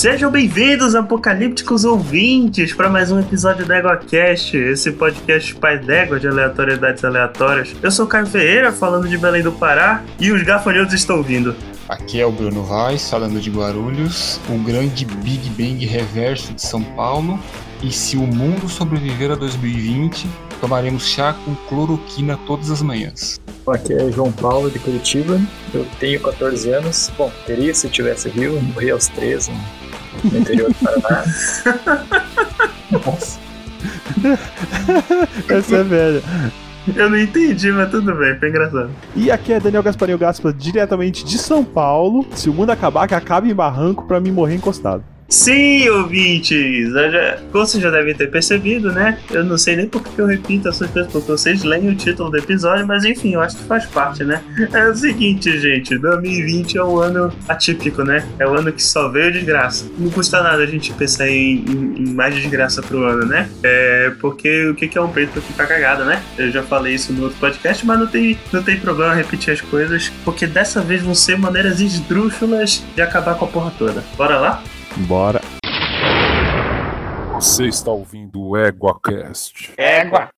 Sejam bem-vindos, apocalípticos ouvintes, para mais um episódio do EgoCast, esse podcast pai d'égua de aleatoriedades aleatórias. Eu sou o Caio Ferreira, falando de Belém do Pará, e os gafanhotos estão vindo. Aqui é o Bruno Vaz, falando de Guarulhos, o grande Big Bang reverso de São Paulo. E se o mundo sobreviver a 2020, tomaremos chá com cloroquina todas as manhãs. Aqui é João Paulo de Curitiba, eu tenho 14 anos. Bom, teria se eu tivesse vivo, morri aos 13 no interior do Paraná. Nossa. Essa é velha. Eu não entendi, mas tudo bem, foi engraçado. E aqui é Daniel Gasparinho Gaspa, diretamente de São Paulo. Se o mundo acabar, que acabe em barranco pra mim morrer encostado. Sim, ouvintes! Como vocês já devem ter percebido, né? Eu não sei nem por que eu repito essas coisas, porque vocês leem o título do episódio, mas enfim, eu acho que faz parte, né? É o seguinte, gente: 2020 é um ano atípico, né? É o um ano que só veio desgraça. Não custa nada a gente pensar em, em, em mais desgraça pro ano, né? É porque o que é um preto pra ficar cagado, né? Eu já falei isso no outro podcast, mas não tem, não tem problema repetir as coisas, porque dessa vez vão ser maneiras esdrúxulas de acabar com a porra toda. Bora lá? Bora. Você está ouvindo o EguaCast. Égua!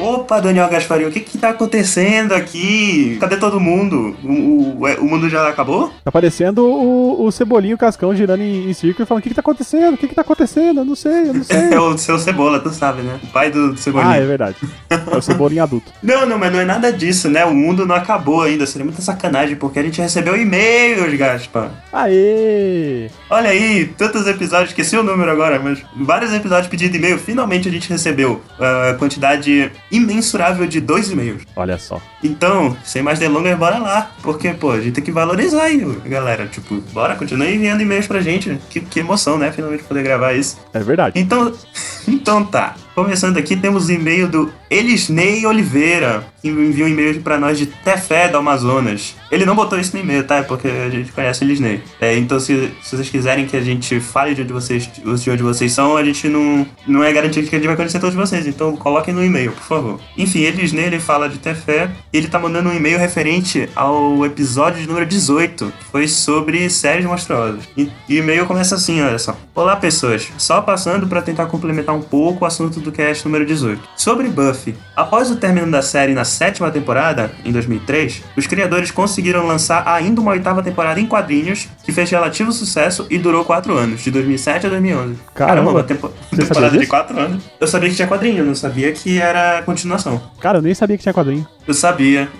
Opa, Daniel Gasparinho, o que que tá acontecendo aqui? Cadê todo mundo? O, o, o mundo já acabou? Tá parecendo o, o Cebolinho Cascão girando em, em círculo e falando: O que que tá acontecendo? O que que tá acontecendo? Eu não sei, eu não sei. É o seu Cebola, tu sabe, né? O pai do Cebolinho. ah, é verdade. É o Cebolinho adulto. Não, não, mas não é nada disso, né? O mundo não acabou ainda. Seria muita sacanagem, porque a gente recebeu e-mails, Gaspa. Aê! Olha aí, tantos episódios, esqueci o número agora, mas vários episódios pedindo e-mail. Finalmente a gente recebeu a quantidade imensurável de dois e-mails. Olha só. Então, sem mais delongas, bora lá. Porque, pô, a gente tem que valorizar aí, galera. Tipo, bora, continue enviando e-mails pra gente. Que, que emoção, né? Finalmente poder gravar isso. É verdade. Então, então tá. Começando aqui, temos o e-mail do Elisnei Oliveira, que enviou um e-mail pra nós de Tefé do Amazonas. Ele não botou isso no e-mail, tá? É porque a gente conhece o Elisnei. É, então, se, se vocês quiserem que a gente fale de onde vocês, de onde vocês são, a gente não, não é garantido que a gente vai conhecer todos vocês. Então, coloquem no e-mail, por favor. Enfim, Elisnei, ele fala de Tefé. E ele tá mandando um e-mail referente ao episódio de número 18, que foi sobre séries monstruosas. E, o e-mail começa assim, olha só. Olá, pessoas. Só passando para tentar complementar um pouco o assunto do cast número 18. Sobre Buffy. Após o término da série na sétima temporada, em 2003, os criadores conseguiram lançar ainda uma oitava temporada em quadrinhos, que fez relativo sucesso e durou quatro anos, de 2007 a 2011. Caramba, uma tempo- temporada de quatro anos. Eu sabia que tinha quadrinho, não sabia que era continuação. Cara, eu nem sabia que tinha quadrinho. Eu sabia,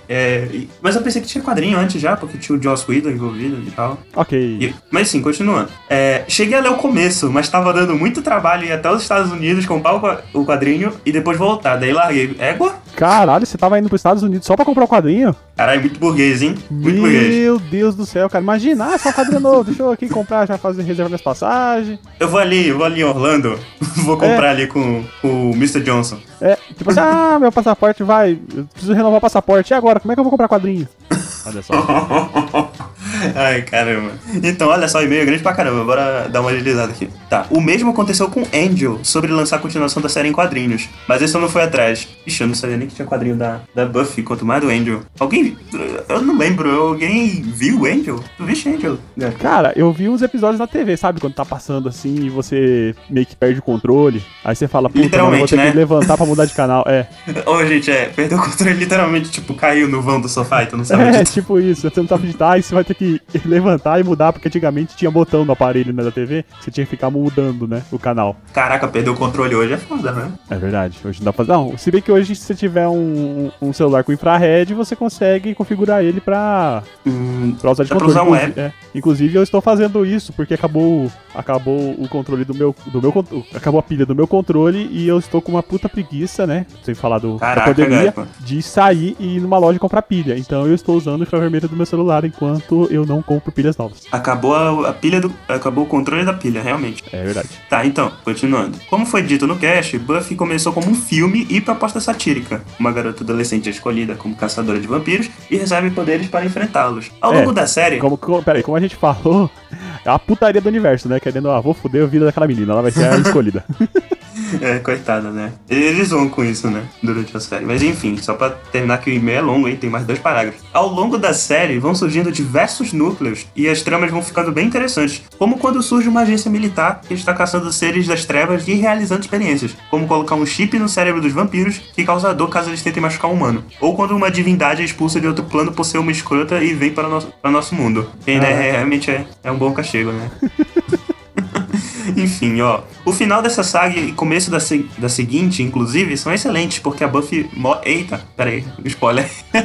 é, e- mas eu pensei que tinha quadrinho antes já, porque tinha o Joss Whedon envolvido e tal. Ok. E- mas sim, continuando. É, cheguei a ler o começo, mas tava dando muito trabalho ir até os Estados Unidos comprar o o quadrinho e depois voltar. Daí larguei. Égua? Caralho, você tava indo pros Estados Unidos só pra comprar o quadrinho? Caralho, muito burguês, hein? Muito burguês. Meu Deus do céu, cara. Imagina, ah, só um quadrinho novo. Deixa eu aqui comprar, já fazer reserva minhas passagens. Eu vou ali, eu vou ali em Orlando. vou comprar ali com, com o Mr. Johnson. É, tipo assim, ah, meu passaporte vai. Eu preciso renovar o passaporte. E agora? Como é que eu vou comprar quadrinho? Olha só. Ai, caramba. Então, olha só, e-mail é grande pra caramba. Bora dar uma agilizada aqui. Tá. O mesmo aconteceu com Angel sobre lançar a continuação da série em quadrinhos. Mas esse eu não fui atrás. Ixi, eu não sabia nem que tinha quadrinho da, da Buffy, quanto mais do Angel. Alguém. Eu não lembro. Alguém viu Angel? Tu viste Angel? É. Cara, eu vi uns episódios na TV, sabe? Quando tá passando assim e você meio que perde o controle. Aí você fala, puta, mano, eu vou Literalmente, ter né? que levantar pra mudar de canal. É. Ô, gente, é. Perdeu o controle literalmente, tipo, caiu no vão do sofá e tu não sabe É, disso. tipo isso. Você não tá acreditar, aí você vai ter que levantar e mudar, porque antigamente tinha botão no aparelho né, da TV, você tinha que ficar mudando, né, o canal. Caraca, perdeu o controle hoje é foda, né? É verdade, hoje não dá pra fazer. Não, se bem que hoje, se você tiver um, um celular com infrared, você consegue configurar ele pra, Hum, pra usar de Dá pra controle. usar um Inclusive- é. Inclusive, eu estou fazendo isso, porque acabou, acabou o controle do meu, do meu. Acabou a pilha do meu controle e eu estou com uma puta preguiça, né? Sem falar do, Caraca, da pandemia, de sair e ir numa loja comprar pilha. Então eu estou usando o infravermelho do meu celular enquanto eu não compro pilhas novas. acabou a, a pilha do. Acabou o controle da pilha, realmente. É verdade. Tá, então, continuando. Como foi dito no cast, Buffy começou como um filme e proposta satírica. Uma garota adolescente é escolhida como caçadora de vampiros e recebe poderes para enfrentá-los. Ao É, longo da série, Como, como, peraí, como a gente falou, é a putaria do universo, né? Querendo, ah, vou foder a vida daquela menina, ela vai ser a escolhida. É, coitada, né? Eles vão com isso, né? Durante a série. Mas enfim, só pra terminar que o e-mail é longo, hein? Tem mais dois parágrafos. Ao longo da série vão surgindo diversos núcleos e as tramas vão ficando bem interessantes. Como quando surge uma agência militar que está caçando seres das trevas e realizando experiências. Como colocar um chip no cérebro dos vampiros que causa dor caso eles tentem machucar um humano. Ou quando uma divindade é expulsa de outro plano por ser uma escrota e vem para o nosso, para nosso mundo. Que né, realmente é, é um bom castigo, né? Enfim, ó. O final dessa saga e começo da, se- da seguinte, inclusive, são excelentes, porque a Buffy. Mo Eita, peraí, spoiler.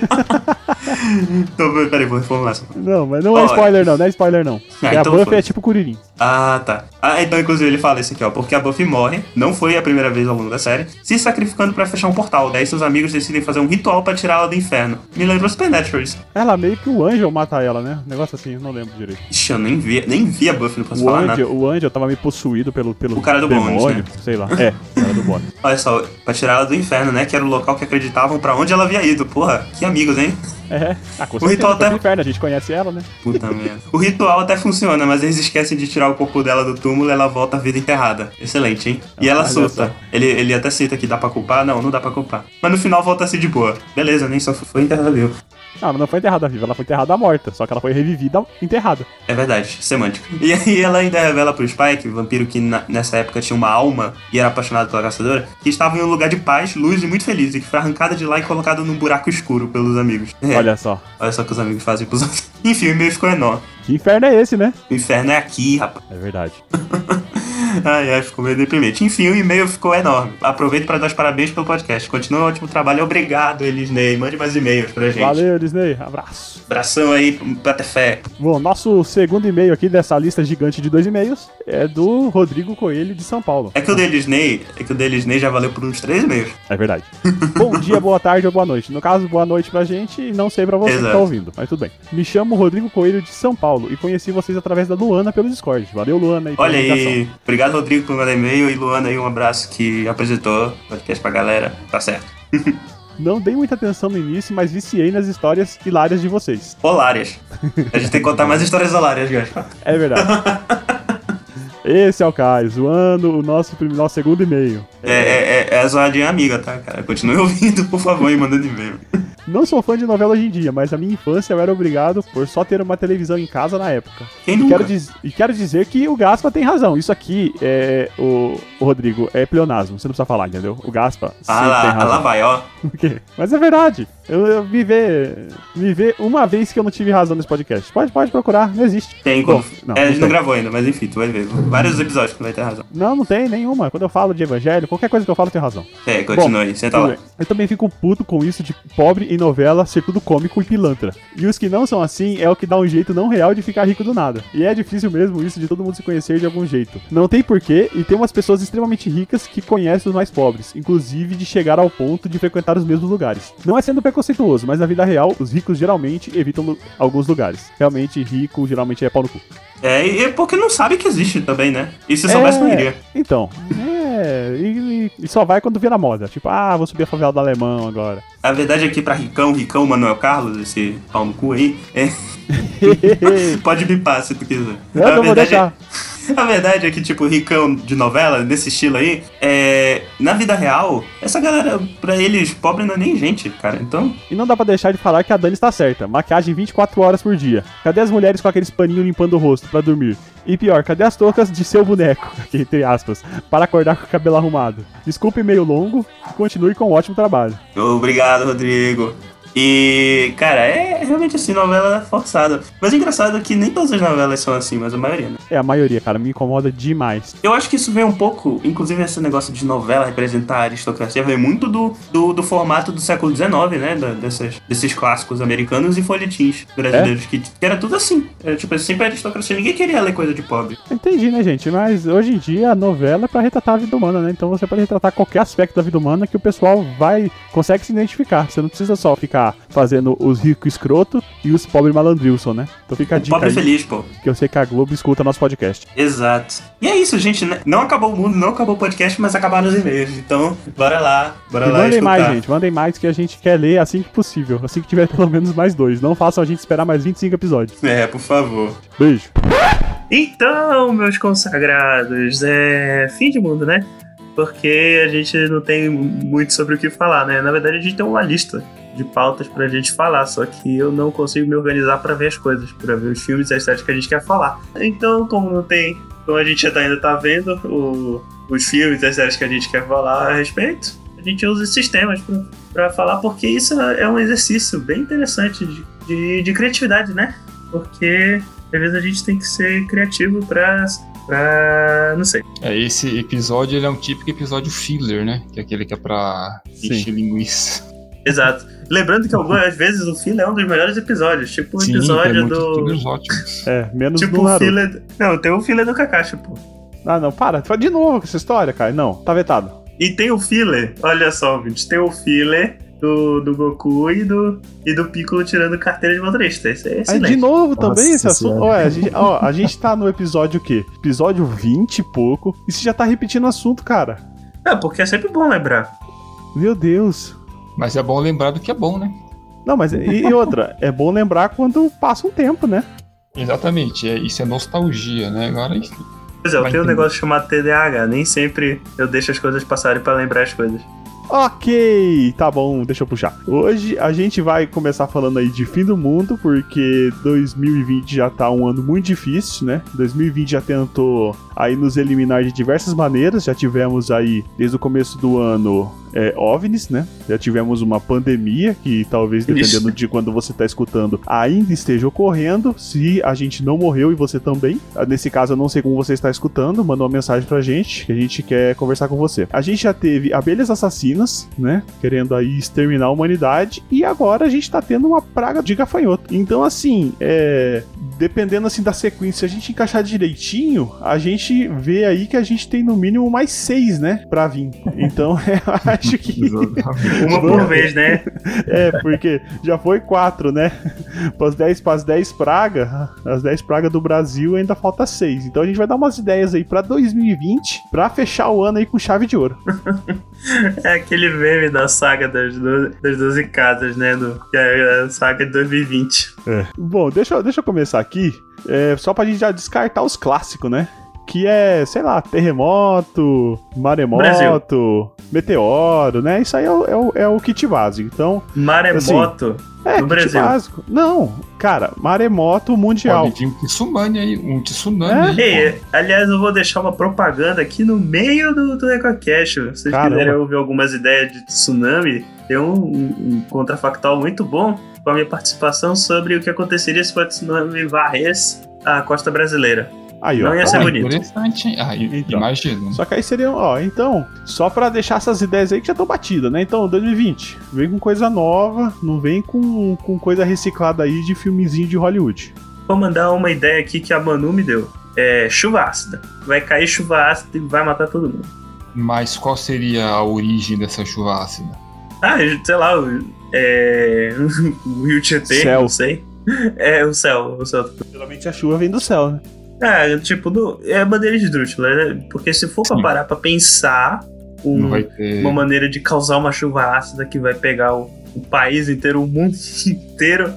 então, peraí, vou reformular essa. Não, mas não é spoiler não, não é spoiler não. Porque a então Buffy foi. é tipo Kuririn. Ah, tá. Ah, então, inclusive, ele fala isso aqui, ó. Porque a Buffy morre, não foi a primeira vez ao longo da série, se sacrificando pra fechar um portal. Daí seus amigos decidem fazer um ritual pra tirá-la do inferno. Me lembrou Supernatural isso. Ela meio que o Angel mata ela, né? Um negócio assim, não lembro direito. Ixi, eu nem vi, nem vi a Buffy, não posso O falar nada. Angel, o Angel tava meio possuído pelo, pelo O cara do demônio, bonde, né? sei lá. É, o cara do bonde. Olha só, pra tirá ela do inferno, né? Que era o local que acreditavam pra onde ela havia ido. Porra, que amigos, hein? É, ah, com O ritual até- inferno, a gente conhece ela, né? Puta merda. O ritual até funciona, mas eles esquecem de tirar o corpo dela do túmulo e ela volta à vida enterrada. Excelente, hein? E ela Olha surta. só. Ele, ele até cita que dá pra culpar. Não, não dá pra culpar. Mas no final volta a ser de boa. Beleza, nem só foi enterrada viu. Não, ela não foi enterrada viva, ela foi enterrada morta, só que ela foi revivida enterrada. É verdade, semântico. E aí ela ainda revela pro Spike, o vampiro que na- nessa época tinha uma alma e era apaixonado pela caçadora, que estava em um lugar de paz, luz e muito feliz, e que foi arrancada de lá e colocada num buraco escuro pelos amigos. É, Olha só. olha só o que os amigos fazem pros outros. Enfim, o e-mail ficou enorme. Que inferno é esse, né? O inferno é aqui, rapaz. É verdade. Ai, ai, ficou meio deprimente. Enfim, o e-mail ficou enorme. Aproveito para dar os parabéns pelo podcast. Continua um ótimo trabalho. Obrigado, Elisney. Mande mais e-mails pra gente. Valeu, Disney. Abraço. Abração aí pra ter fé. Bom, nosso segundo e-mail aqui dessa lista gigante de dois e-mails é do Rodrigo Coelho de São Paulo. É que o Delisney, é que o Delisney já valeu por uns três e-mails. É verdade. Bom dia, boa tarde ou boa noite. No caso, boa noite pra gente e não sei pra você que Exato. tá ouvindo, mas tudo bem. Me chamo Rodrigo Coelho de São Paulo e conheci vocês através da Luana pelo Discord. Valeu, Luana, Olha aí. Obrigado, Rodrigo, por mandar e-mail. E Luana aí, um abraço que apresentou o podcast pra galera. Tá certo. Não dei muita atenção no início, mas viciei nas histórias hilárias de vocês. Olárias. A gente tem que contar mais histórias olárias, Gaspar. É verdade. Esse é o Caio, zoando o nosso, nosso segundo e-mail. É, é, é, é a zoadinha amiga, tá, cara? Continue ouvindo, por favor, e mandando e-mail. Não sou fã de novela hoje em dia, mas na minha infância eu era obrigado por só ter uma televisão em casa na época. Quem E nunca? quero, diz- e quero dizer que o Gaspa tem razão. Isso aqui é. O, o Rodrigo, é pleonasmo. Você não precisa falar, entendeu? O Gaspa Ah sempre tem lá, ah razão. lá vai, ó. Mas é verdade. Eu, eu me vê. Me vê uma vez que eu não tive razão nesse podcast. Pode, pode procurar, não existe. Tem quando. não, é, a não gente não gravou ainda, mas enfim, tu vai ver. Vários episódios que tu vai ter razão. Não, não tem nenhuma. Quando eu falo de evangelho, qualquer coisa que eu falo tem razão. É, continua aí, senta lá. Eu também fico puto com isso de pobre em novela ser tudo cômico e pilantra. E os que não são assim é o que dá um jeito não real de ficar rico do nada. E é difícil mesmo isso de todo mundo se conhecer de algum jeito. Não tem porquê, e tem umas pessoas extremamente ricas que conhecem os mais pobres, inclusive de chegar ao ponto de frequentar os mesmos lugares. Não é sendo preconceituoso, mas na vida real, os ricos geralmente evitam lu- alguns lugares. Realmente, rico geralmente é pau no cu. É, e é porque não sabe que existe também, né? E se soubesse, não iria. Então, é. E, e- só vai quando vira moda. Tipo, ah, vou subir a favela do alemão agora. A verdade é que pra Ricão, Ricão Manuel Carlos, esse pau no cu aí, é, pode bipar se tu quiser. Eu a, não vou deixar. é, a verdade é que, tipo, Ricão de novela, desse estilo aí, é, na vida real, essa galera, pra eles, pobre não é nem gente, cara. Então, E não dá pra deixar de falar que a Dani está certa. Maquiagem 24 horas por dia. Cadê as mulheres com aqueles paninhos limpando o rosto pra dormir? E pior, cadê as toucas de seu boneco? Entre aspas. Para acordar com o cabelo arrumado. Desculpe meio longo continue com um ótimo trabalho. obrigado, Rodrigo. E, cara, é realmente assim, novela forçada. Mas é engraçado que nem todas as novelas são assim, mas a maioria, né? É a maioria, cara. Me incomoda demais. Eu acho que isso vem um pouco, inclusive esse negócio de novela representar a aristocracia, vem muito do, do, do formato do século XIX, né? Da, dessas, desses clássicos americanos e folhetins brasileiros, que, que era tudo assim. Era, tipo, sempre aristocracia, ninguém queria ler coisa de pobre. Entendi, né, gente? Mas hoje em dia a novela é pra retratar a vida humana, né? Então você pode retratar qualquer aspecto da vida humana que o pessoal vai. consegue se identificar. Você não precisa só ficar fazendo os ricos escroto e os pobres malandrilson, né? Então fica a O dica pobre aí, feliz, pô. que eu sei que a Globo escuta nosso podcast. Exato. E é isso, gente. né? Não acabou o mundo, não acabou o podcast, mas acabaram os e-mails. Então, bora lá, bora E lá mandem escutar. mais, gente. Mandem mais que a gente quer ler assim que possível. Assim que tiver pelo menos mais dois. Não façam a gente esperar mais 25 episódios. É, por favor. Beijo. Então, meus consagrados, é fim de mundo, né? porque a gente não tem muito sobre o que falar, né? Na verdade, a gente tem uma lista de pautas pra gente falar, só que eu não consigo me organizar pra ver as coisas, pra ver os filmes e as séries que a gente quer falar. Então, como não tem, como a gente ainda tá vendo o- os filmes e as séries que a gente quer falar a respeito, a gente usa esses temas pra, pra falar, porque isso é um exercício bem interessante de, de, de criatividade, né? Porque às vezes a gente tem que ser criativo pra. pra. não sei. É, esse episódio ele é um típico episódio filler, né? Que é aquele que é pra encher linguiça. Exato. Lembrando que algumas vezes o filler é um dos melhores episódios, tipo o Sim, episódio tem muitos do. É, menos Tipo no o filler. Não, tem o filler do Kakashi, pô. Ah, não, para. Fala de novo com essa história, cara. Não, tá vetado. E tem o filler, olha só, gente, tem o filler do, do Goku e do, e do Piccolo tirando carteira de motorista. Isso é Aí excelente. de novo também Nossa esse assunto. Olha, a gente, ó, a gente tá no episódio o quê? Episódio 20 e pouco. E você já tá repetindo o assunto, cara. É, porque é sempre bom lembrar. Meu Deus. Mas é bom lembrar do que é bom, né? Não, mas e, e outra, é bom lembrar quando passa um tempo, né? Exatamente, é, isso é nostalgia, né? Agora, enfim. Pois é, eu tenho um negócio chamado TDAH. Nem sempre eu deixo as coisas passarem pra lembrar as coisas. Ok, tá bom, deixa eu puxar. Hoje a gente vai começar falando aí de fim do mundo, porque 2020 já tá um ano muito difícil, né? 2020 já tentou aí nos eliminar de diversas maneiras. Já tivemos aí, desde o começo do ano, é, OVNIs, né? Já tivemos uma pandemia que talvez, dependendo de quando você tá escutando, ainda esteja ocorrendo. Se a gente não morreu e você também. Ah, Nesse caso, eu não sei como você está escutando, manda uma mensagem pra gente que a gente quer conversar com você. A gente já teve abelhas assassinas, né? Querendo aí exterminar a humanidade. E agora a gente tá tendo uma praga de gafanhoto. Então, assim, é. Dependendo assim da sequência, se a gente encaixar direitinho, a gente vê aí que a gente tem no mínimo mais seis, né? Pra vir. Então, eu acho que. Uma por vez, né? É, porque já foi quatro, né? Pras 10 pras 10 pragas, as 10 pragas do Brasil ainda falta seis. Então a gente vai dar umas ideias aí pra 2020, pra fechar o ano aí com chave de ouro. É aquele meme da saga das, do, das 12 casas, né? Do, que é a saga de 2020. Bom, deixa, eu- deixa eu começar aqui, é, só pra gente já descartar os clássicos, né? Que é, sei lá, terremoto, maremoto, meteoro, né? Isso aí é o, é o, é o kit básico. Então, Maremoto. é, No kit Brasil. básico. Não, cara, maremoto mundial. Pode vir um tsunami aí, um tsunami É? aí, aliás, eu vou deixar uma propaganda aqui no meio do, do EcoCast. Se vocês Caramba. quiserem ouvir algumas ideias de tsunami, tem um, um- um contrafactual muito bom com a minha participação sobre o que aconteceria se o tsunami varresse a costa brasileira. Aí, ó. Não ia tá ser aí. Ah, bonito. interessante, hein? Ah, Então. imagino. Só que aí seriam, ó, então, só pra deixar essas ideias aí que já estão batidas, né? Então, 2020, vem com coisa nova, não vem com, com coisa reciclada aí de filmezinho de Hollywood. Vou mandar uma ideia aqui que a Manu me deu. É chuva ácida. Vai cair chuva ácida e vai matar todo mundo. Mas qual seria a origem dessa chuva ácida? Ah, sei lá, o, é, o Rio Tietê, Céu. não sei. É, o céu, o céu. Geralmente a chuva vem do céu, né? É, tipo, do, é bandeira de esdrúxula, né? Porque se for pra Sim. parar pra pensar um- uma maneira de causar uma chuva ácida que vai pegar o, o país inteiro, o mundo inteiro,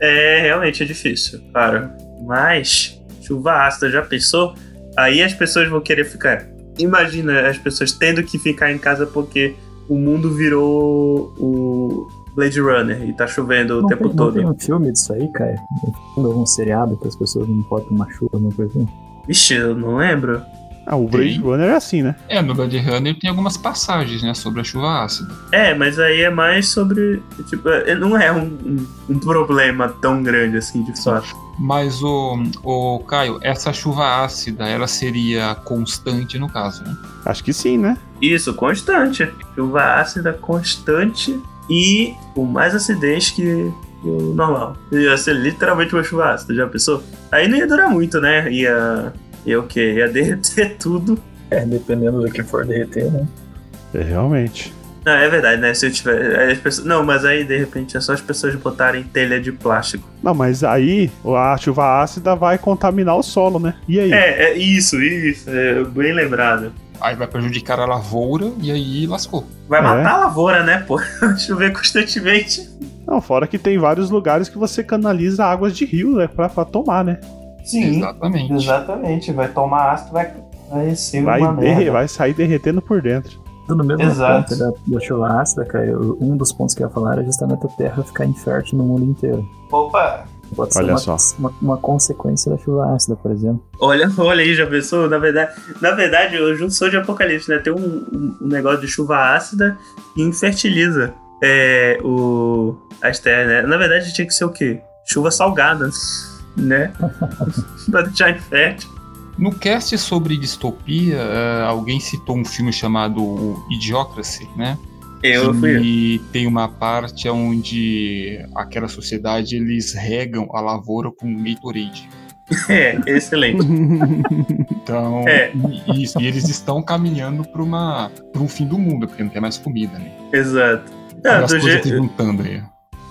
é realmente é difícil, cara. Mas, chuva ácida, já pensou? Aí as pessoas vão querer ficar. Imagina as pessoas tendo que ficar em casa porque o mundo virou o Blade Runner e tá chovendo o Não tempo tem, não todo. tem um filme disso aí, cara? Um filme, algum seriado que as pessoas não podem tomar chuva, alguma coisa assim? Vixe, eu não lembro. Ah, o Blade Sim. Runner é assim, né? É, no Blade Runner tem algumas passagens, né, sobre a chuva ácida. É, mas aí é mais sobre. Tipo, é- não é um, um, um problema tão grande assim, de fato. Mas o, o Caio, essa chuva ácida, ela seria constante no caso, né? Acho que sim, né? Isso, constante. Chuva ácida constante e com mais acidez que, o normal. Ia ser literalmente uma chuva ácida, já pensou? Aí não ia durar muito, né? Ia. Ia o quê? Ia derreter tudo. É, dependendo do que for derreter, né? É, realmente. Não, é verdade, né? Se eu tiver. pessoas- Não, mas aí de repente é só as pessoas botarem telha de plástico. Não, mas aí a chuva ácida vai contaminar o solo, né? E aí? É, é isso, isso. É bem lembrado. Aí vai prejudicar a lavoura e aí lascou. Vai É. matar a lavoura, né, pô? Chover constantemente. Não, fora que tem vários lugares que você canaliza águas de rio, né? Pra, pra tomar, né? Sim, Exatamente. exatamente. Vai tomar ácido, vai, Vai ser Vai, uma derre- merda. vai sair derretendo por dentro. No mesmo Exato. ponto da, da chuva ácida, cara, um dos pontos que eu ia falar era justamente a Terra ficar infértil no mundo inteiro. Opa! Pode ser Olha uma, só. Uma, uma consequência da chuva ácida, por exemplo. Olha, olha aí, já pensou? Na verdade, na verdade, eu não sou de apocalipse, né? Tem um, um- um negócio de chuva ácida que infertiliza é, o, as terras, né? Na verdade, tinha que ser o quê? Chuva salgada, né? pra deixar infértil. No cast sobre distopia, eh, alguém citou um filme chamado Idiocracy, né? Eu fui. E tem uma parte onde aquela sociedade eles regam a lavoura com Gatorade. É, excelente. Então, É. isso, e eles estão caminhando para uma para um fim do mundo, porque não tem mais comida, né? Exato. Não, as coisas je- se juntando aí.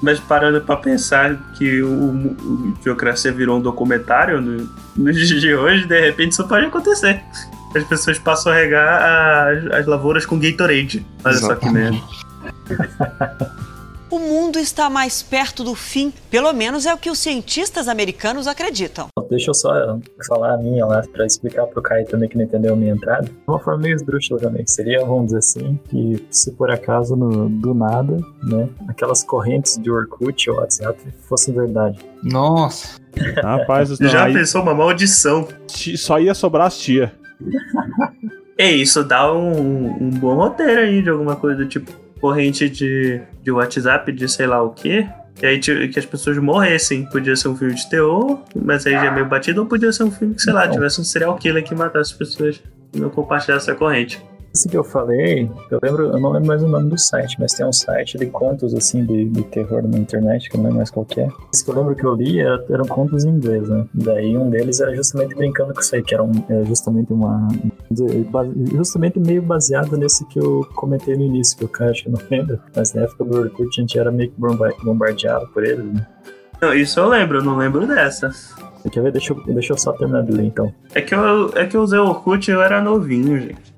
Mas parando pra pensar que o, o Idiocracia virou um documentário no, nos dias de hoje, de repente isso pode acontecer. As pessoas passam a regar as, as lavouras com Gatorade. Olha só que merda. O mundo está mais perto do fim, pelo menos é o que os cientistas americanos acreditam. Deixa eu só falar a minha lá pra explicar pro Caio também que não entendeu a minha entrada. De uma forma meio esdrúxula também. Seria, vamos dizer assim, que se por acaso no, do nada, né, aquelas correntes de Orkut ou WhatsApp fossem verdade. Nossa, Rapaz, Já aí pensou uma maldição? só ia sobrar as tia. É, isso dá um, um bom roteiro aí de alguma coisa do tipo corrente de, de WhatsApp, de sei lá o quê. E aí ti- que as pessoas morressem. Podia ser um filme de terror, mas aí já é meio batido, ou podia ser um filme que, sei lá, tivesse um serial killer que matasse as pessoas e não compartilhasse a corrente. Isso que eu falei, eu lembro, eu não lembro mais o nome do site, mas tem um site de contos assim de, de terror na internet, que eu não lembro mais qual é. Esse que eu lembro que eu li era- eram contos em inglês, né? Daí um deles era justamente brincando com isso aí, que era, um, era justamente uma. Justamente meio baseado nesse que eu comentei no início, que o cara acho que não lembra, mas na época do Orkut a gente era meio que bomba- bombardeado por ele, né? Não, isso eu lembro, eu não lembro dessa. Quer ver? Deixa eu, deixa eu só terminar de ler então. É que eu, é que eu usei o Orkut e eu era novinho, gente.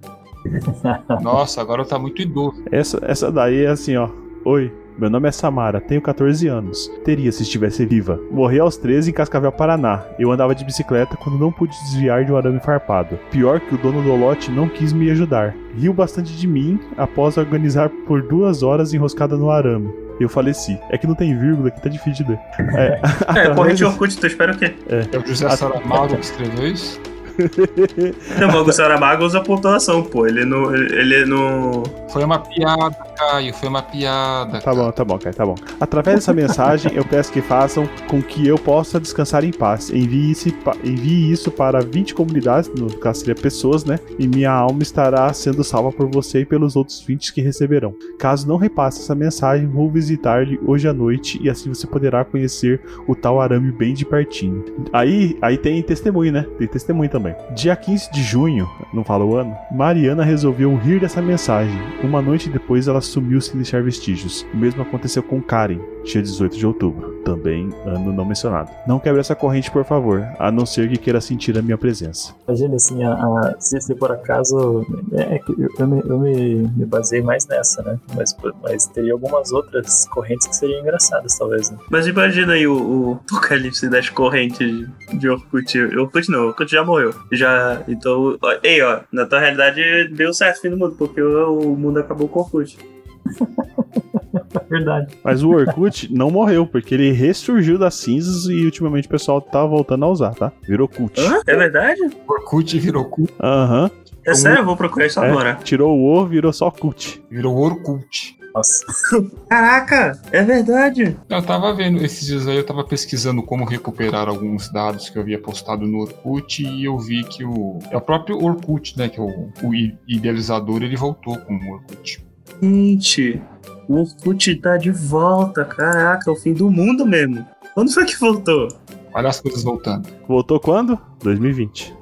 nossa, agora tá muito idoso. Essa, essa daí é assim, ó. Oi, meu nome é Samara, tenho 14 anos. Teria se estivesse viva. Morri aos 13 em Cascavel, Paraná. Eu andava de bicicleta quando não pude desviar de um arame farpado. Pior que o dono do lote não quis me ajudar. Riu bastante de mim após organizar por duas horas enroscada no arame. Eu faleci. É que não tem vírgula, que tá difícil de ler. É, É, através corrente desse- Orkut, tu espera o quê? É o José Saramago que escreveu isso? O Saramago usa pontuação, pô. Ele não. Ele não. Foi uma piada, Caio, foi uma piada. Tá bom, tá bom, Caio, tá bom. Através dessa mensagem, eu peço que façam com que eu possa descansar em paz. Envie, esse envie isso para 20 comunidades, no caso seria pessoas, né? E minha alma estará sendo salva por você e pelos outros 20 que receberão. Caso não repasse essa mensagem, vou visitar-lhe hoje à noite e assim você poderá conhecer o tal arame bem de pertinho. Aí, aí tem testemunho, né? Tem testemunho também. Dia 15 de junho, não fala o ano, Mariana resolveu rir dessa mensagem. Uma noite depois ela sumiu sem deixar vestígios. O mesmo aconteceu com Karen, dia 18 de outubro, também ano não mencionado. Não quebre essa corrente, por favor, a não ser que queira sentir a minha presença. Imagina assim, a, a- se, se por acaso. É, é que eu, eu, me, eu me, me baseei mais nessa, né? Mas, mas teria algumas outras correntes que seriam engraçadas, talvez, né? Mas imagina aí o, o apocalipse das correntes de Orkut. Orkut não, Orkut já morreu. Já. Então. ó, Ei, ó, na tua realidade deu certo o fim do mundo, porque o, o mundo acabou com o Orkut. Verdade. Mas o Orkut não morreu, porque ele ressurgiu das cinzas e ultimamente o pessoal tá voltando a usar, tá? Virou cult. Hã? É verdade? Orkut virou cu, Aham. É sério? Eu vou procurar isso É, agora. tirou o O, virou só cult. virou Orkut. Nossa. Caraca, é verdade. Eu tava vendo, esses dias aí eu tava pesquisando como recuperar alguns dados que eu havia postado no Orkut e eu vi que o. É o próprio Orkut, né? Que é o, o idealizador, ele voltou com o Orkut. Gente, o Orkut tá de volta. Caraca, é o fim do mundo mesmo. Quando foi que voltou? Olha as coisas voltando. Voltou quando? 2020.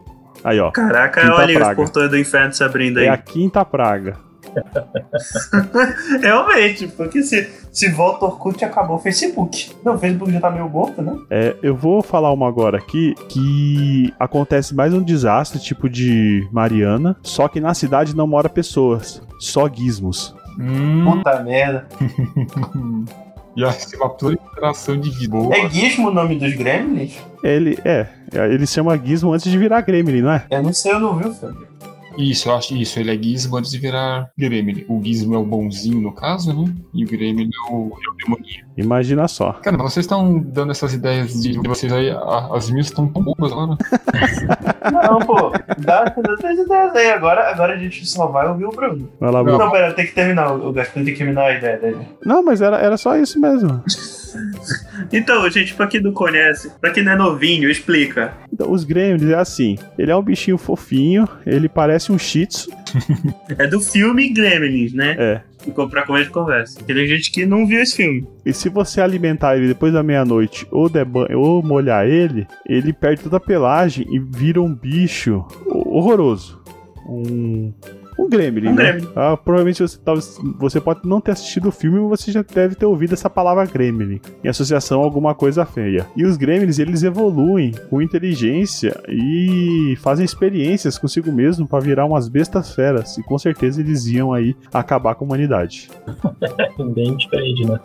Aí, ó. Caraca, Quinta olha aí os praga. portões do inferno se abrindo aí. É a quinta praga. Realmente, porque se, se volta o Orkut, acabou o Facebook. Não, o Facebook já tá meio morto, né? É, eu vou falar uma agora aqui que acontece mais um desastre, tipo de Mariana, só que na cidade não mora pessoas, só gizmos. Hum, Puta merda. ser uma proliferação de vida. Boa. É Gizmo o nome dos Gremlins? Ele é, ele se chama gizmo antes de virar gremlin, não é? Eu não sei, eu não vi o filme. Isso, eu acho isso. Ele é Gizmo antes de virar Gremlin. O Gizmo é o bonzinho, no caso, né? E o Gremlin é o, é o demoninho. Imagina só. Cara, vocês estão dando essas ideias de vocês aí. As minhas estão tão boas agora. Não, pô, dá essas ideias aí. Agora, agora a gente só vai ouvir o Bruno. Vai lá, Não, Bruno. pera, tem que terminar. O Gaspar tem que terminar a ideia dele. Não, mas era, era só isso mesmo. Então, gente, pra quem não conhece, pra quem não é novinho, explica. Então, os Gremlins é assim: ele é um bichinho fofinho, ele parece um Shih Tzu. É do filme Gremlins, né? É. Ficou pra comer de conversa. Tem gente que não viu esse filme. E se você alimentar ele depois da meia-noite ou, ou molhar ele, ele perde toda a pelagem e vira um bicho horroroso. Um. Um gremlin, Um né? gremlin. Ah, provavelmente você, talvez- você pode não ter assistido o filme, mas você já deve ter ouvido essa palavra gremlin, em associação a alguma coisa feia. E os gremlins, eles evoluem com inteligência e fazem experiências consigo mesmo para virar umas bestas feras. E com certeza eles iam aí acabar com a humanidade. Bem diferente, né?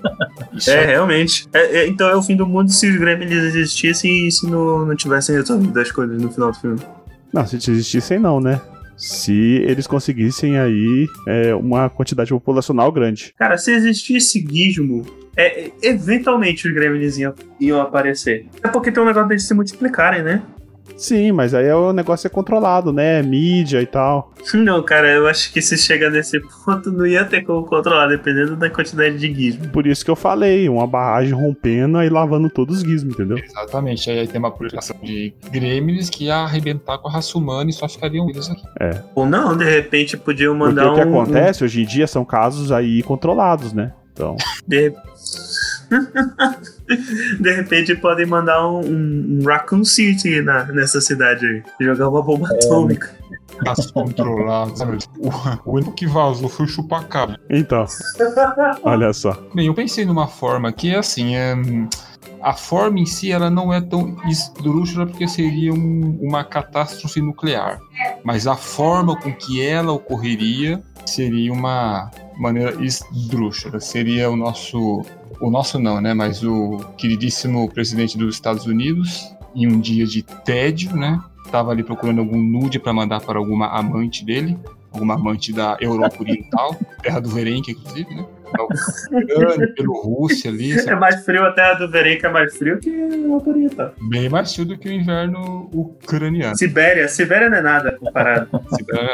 É, realmente. É, é, então é o fim do mundo se os Gremlins existissem e se não, não tivessem resolvido as coisas no final do filme. Não, se existissem não, né? Se eles conseguissem aí é, uma quantidade populacional grande. Cara, se existisse Gizmo, é, é, eventualmente os Gremlins iam, iam aparecer. É porque tem um negócio deles se multiplicarem, né? Sim, mas aí é o negócio é controlado, né? Mídia e tal. Não, cara, eu acho que se chega nesse ponto não ia ter como controlar, dependendo da quantidade de Gizmo. Por isso que eu falei, uma barragem rompendo e lavando todos os gizmos, entendeu? Exatamente. Aí tem uma proliferação de gremlins que ia arrebentar com a raça humana e só ficariam eles aqui. Ou não, de repente podiam Porque mandar o que um. acontece hoje em dia são casos aí controlados, né? Então, De... de repente podem mandar um, um, Raccoon City na, nessa cidade aí. Jogar uma bomba atômica. As controladas. sabe? O, o único que vazou foi o chupacabra. então olha só. Bem, eu pensei numa forma que é assim, é, a forma em si ela não é tão esdrúxula porque seria um- uma catástrofe nuclear, mas a forma com que ela ocorreria seria uma maneira esdrúxula. Seria o nosso, o nosso não, né? Mas o queridíssimo presidente dos Estados Unidos em um dia de tédio, né? Tava ali procurando algum nude para mandar para alguma amante dele, alguma amante da Europa Oriental, terra do Verenque, inclusive, né? Ucrânia, Bielorrússia ali, É sabe? mais frio, a terra do que é mais frio que a Oriental. bem mais frio do que o inverno ucraniano. Sibéria, Sibéria não é nada comparado.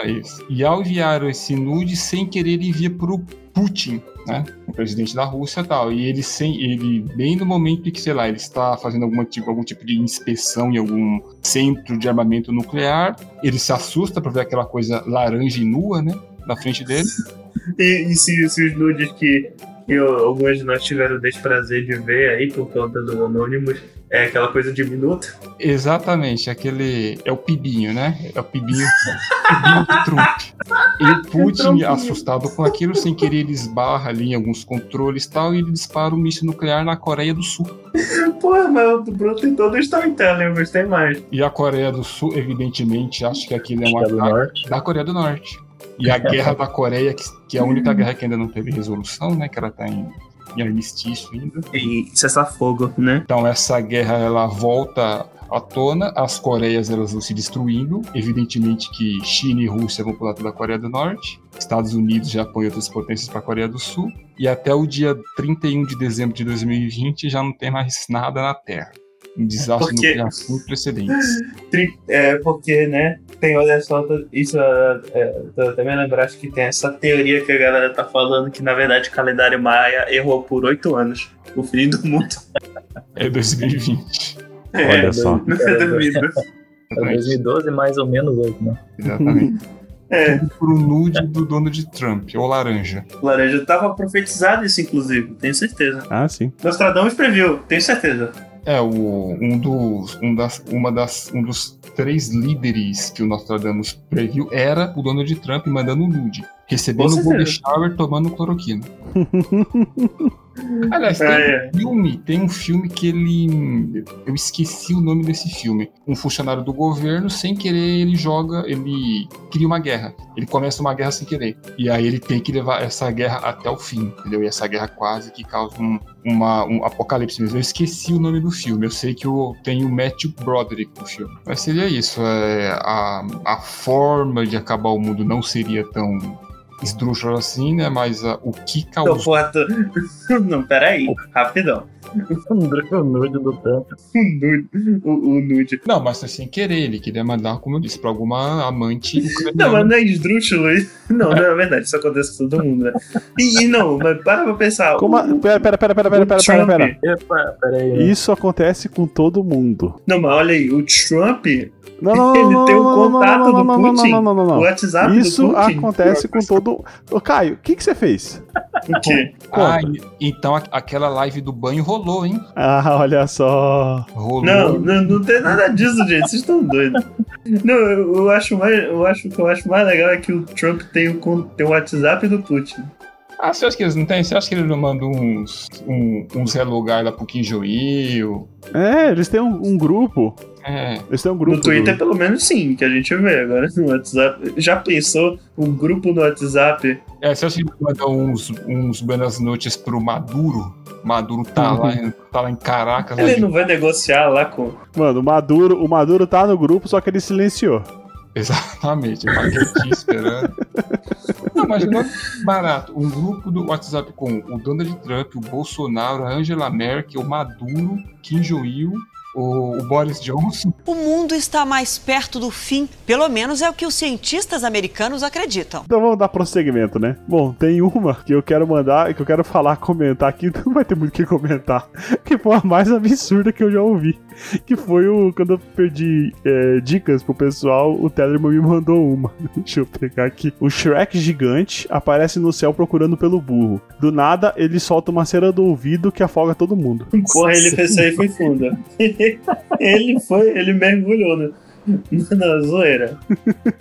É isso. E ao enviar esse nude, sem querer, envia pro Putin, né? O presidente da Rússia tal. E ele, sem, ele bem no momento que, sei lá, ele está fazendo algum tipo, algum tipo de inspeção em algum centro de armamento nuclear, ele se assusta para ver aquela coisa laranja e nua, né? Na frente dele. E, e se, se os nudes que, que alguns de nós tiveram o desprazer de ver aí por conta do Anonymous é aquela coisa diminuta. Exatamente, aquele. É o Pibinho, né? É o Pibinho, Pibinho do Trump. E o Putin, assustado com aquilo, sem querer, ele esbarra ali em alguns controles e tal, e ele dispara um míssil nuclear na Coreia do Sul. Porra, mas o Bruno tem todo o storytelling, mas tem mais. E a Coreia do Sul, evidentemente, acha que aquilo é um Acho que é ataque da Coreia do Norte. E a guerra da Coreia, que, que é a única guerra que ainda não teve resolução, né? Que ela tá em, em armistício ainda. E cessar fogo, né? Então essa guerra ela volta à tona, as Coreias elas vão se destruindo. Evidentemente que China e Rússia vão pro lado da Coreia do Norte, Estados Unidos, Japão e outras potências para a Coreia do Sul. E até o dia 31 de dezembro de 2020 já não tem mais nada na Terra. Um desastre Porque- nuclear sem precedentes. É, porque, né, tem, olha só, isso, é, é, tô também lembraste que tem essa teoria que a galera tá falando que, na verdade, o calendário maia errou por oito anos o fim do mundo. É 2020. Olha é, só. não é duvido. É 2012 mais ou menos oito, né? Exatamente. É, Por um nude do Donald Trump, ou laranja. Laranja tava profetizado isso, inclusive, tenho certeza. Ah, sim. Nostradamus previu, tenho certeza. É, o, um, dos, um, das, uma das, um dos três líderes que o Nostradamus previu era o Donald Trump mandando nude. Recebendo o Golden. Shower tomando cloroquina. Aliás, tem É, um filme, tem um filme que ele. Eu esqueci o nome desse filme. Um funcionário do governo, sem querer, ele joga, ele cria uma guerra. Ele começa uma guerra sem querer. E aí ele tem que levar essa guerra até o fim, entendeu? E essa guerra quase que causa um, uma, um apocalipse mesmo. Eu esqueci o nome do filme. Eu sei que eu tenho o Matthew Broderick no filme. Mas seria isso. É, a, a forma de acabar o mundo não seria tão esdrúxula assim, né? Mas ah, o que causou. porra, tu... Não, peraí, rapidão. O nude do Trump. O nude. O, nude. Não, mas foi sem querer. Ele queria mandar, como eu disse, pra alguma amante Não, mas não é esdrúxulo isso. Não, não é verdade, isso acontece com todo mundo, né? E, e não, mas para pra pensar. Como a... Pera, pera, pera, pera, pera, pera, pera, pera. Epa, peraí. né? Isso acontece com todo mundo. Não, mas olha aí, o Trump, Não, não, Ele não, tem o não, não, contato não, do não, não, Putin. Não, não, não, não, o não. WhatsApp Isso do Putin. acontece com todo. Ô, Caio, o que, que você fez? O quê? Ah, então aquela live do banho rolou, hein? Ah, olha só. Rolou. Não, não, não tem nada disso, gente. Vocês estão doidos. Não, eu, eu acho mais. Eu acho que eu acho mais legal é que o Trump tem o, tem o WhatsApp do Putin. Ah, você acha que eles não têm? Você acha que ele não manda uns, um, uns hello guy lá pro Kim Jong-il? É, eles têm um, um grupo. É. Eles têm um grupo. No Twitter, do- pelo menos sim, que a gente vê. Agora no WhatsApp. Já pensou um grupo no WhatsApp? É, você acha que ele manda uns, uns buenas noites pro Maduro? Maduro tá, lá, em, tá lá em Caracas. Ele de- não vai negociar lá com. Mano, o Maduro, o Maduro tá no grupo, só que ele silenciou. Exatamente, aqui esperando. Não, é barato. Um grupo do WhatsApp com o Donald Trump, o Bolsonaro, a Angela Merkel, o Maduro, Kim Jong-il, o, o Boris Johnson. O mundo está mais perto do fim, pelo menos é o que os cientistas americanos acreditam. Então vamos dar prosseguimento, né? Bom, tem uma que eu quero mandar, que eu quero falar, comentar aqui, não vai ter muito o que comentar. Que foi a mais absurda que eu já ouvi. Que foi o. Quando eu perdi é, dicas pro pessoal, o Telemann me mandou uma. Deixa eu pegar aqui. O Shrek gigante aparece no céu procurando pelo burro. Do nada, ele solta uma cera do ouvido que afoga todo mundo. Porra, ele fez aí foi funda. ele foi, ele mergulhou na, na zoeira.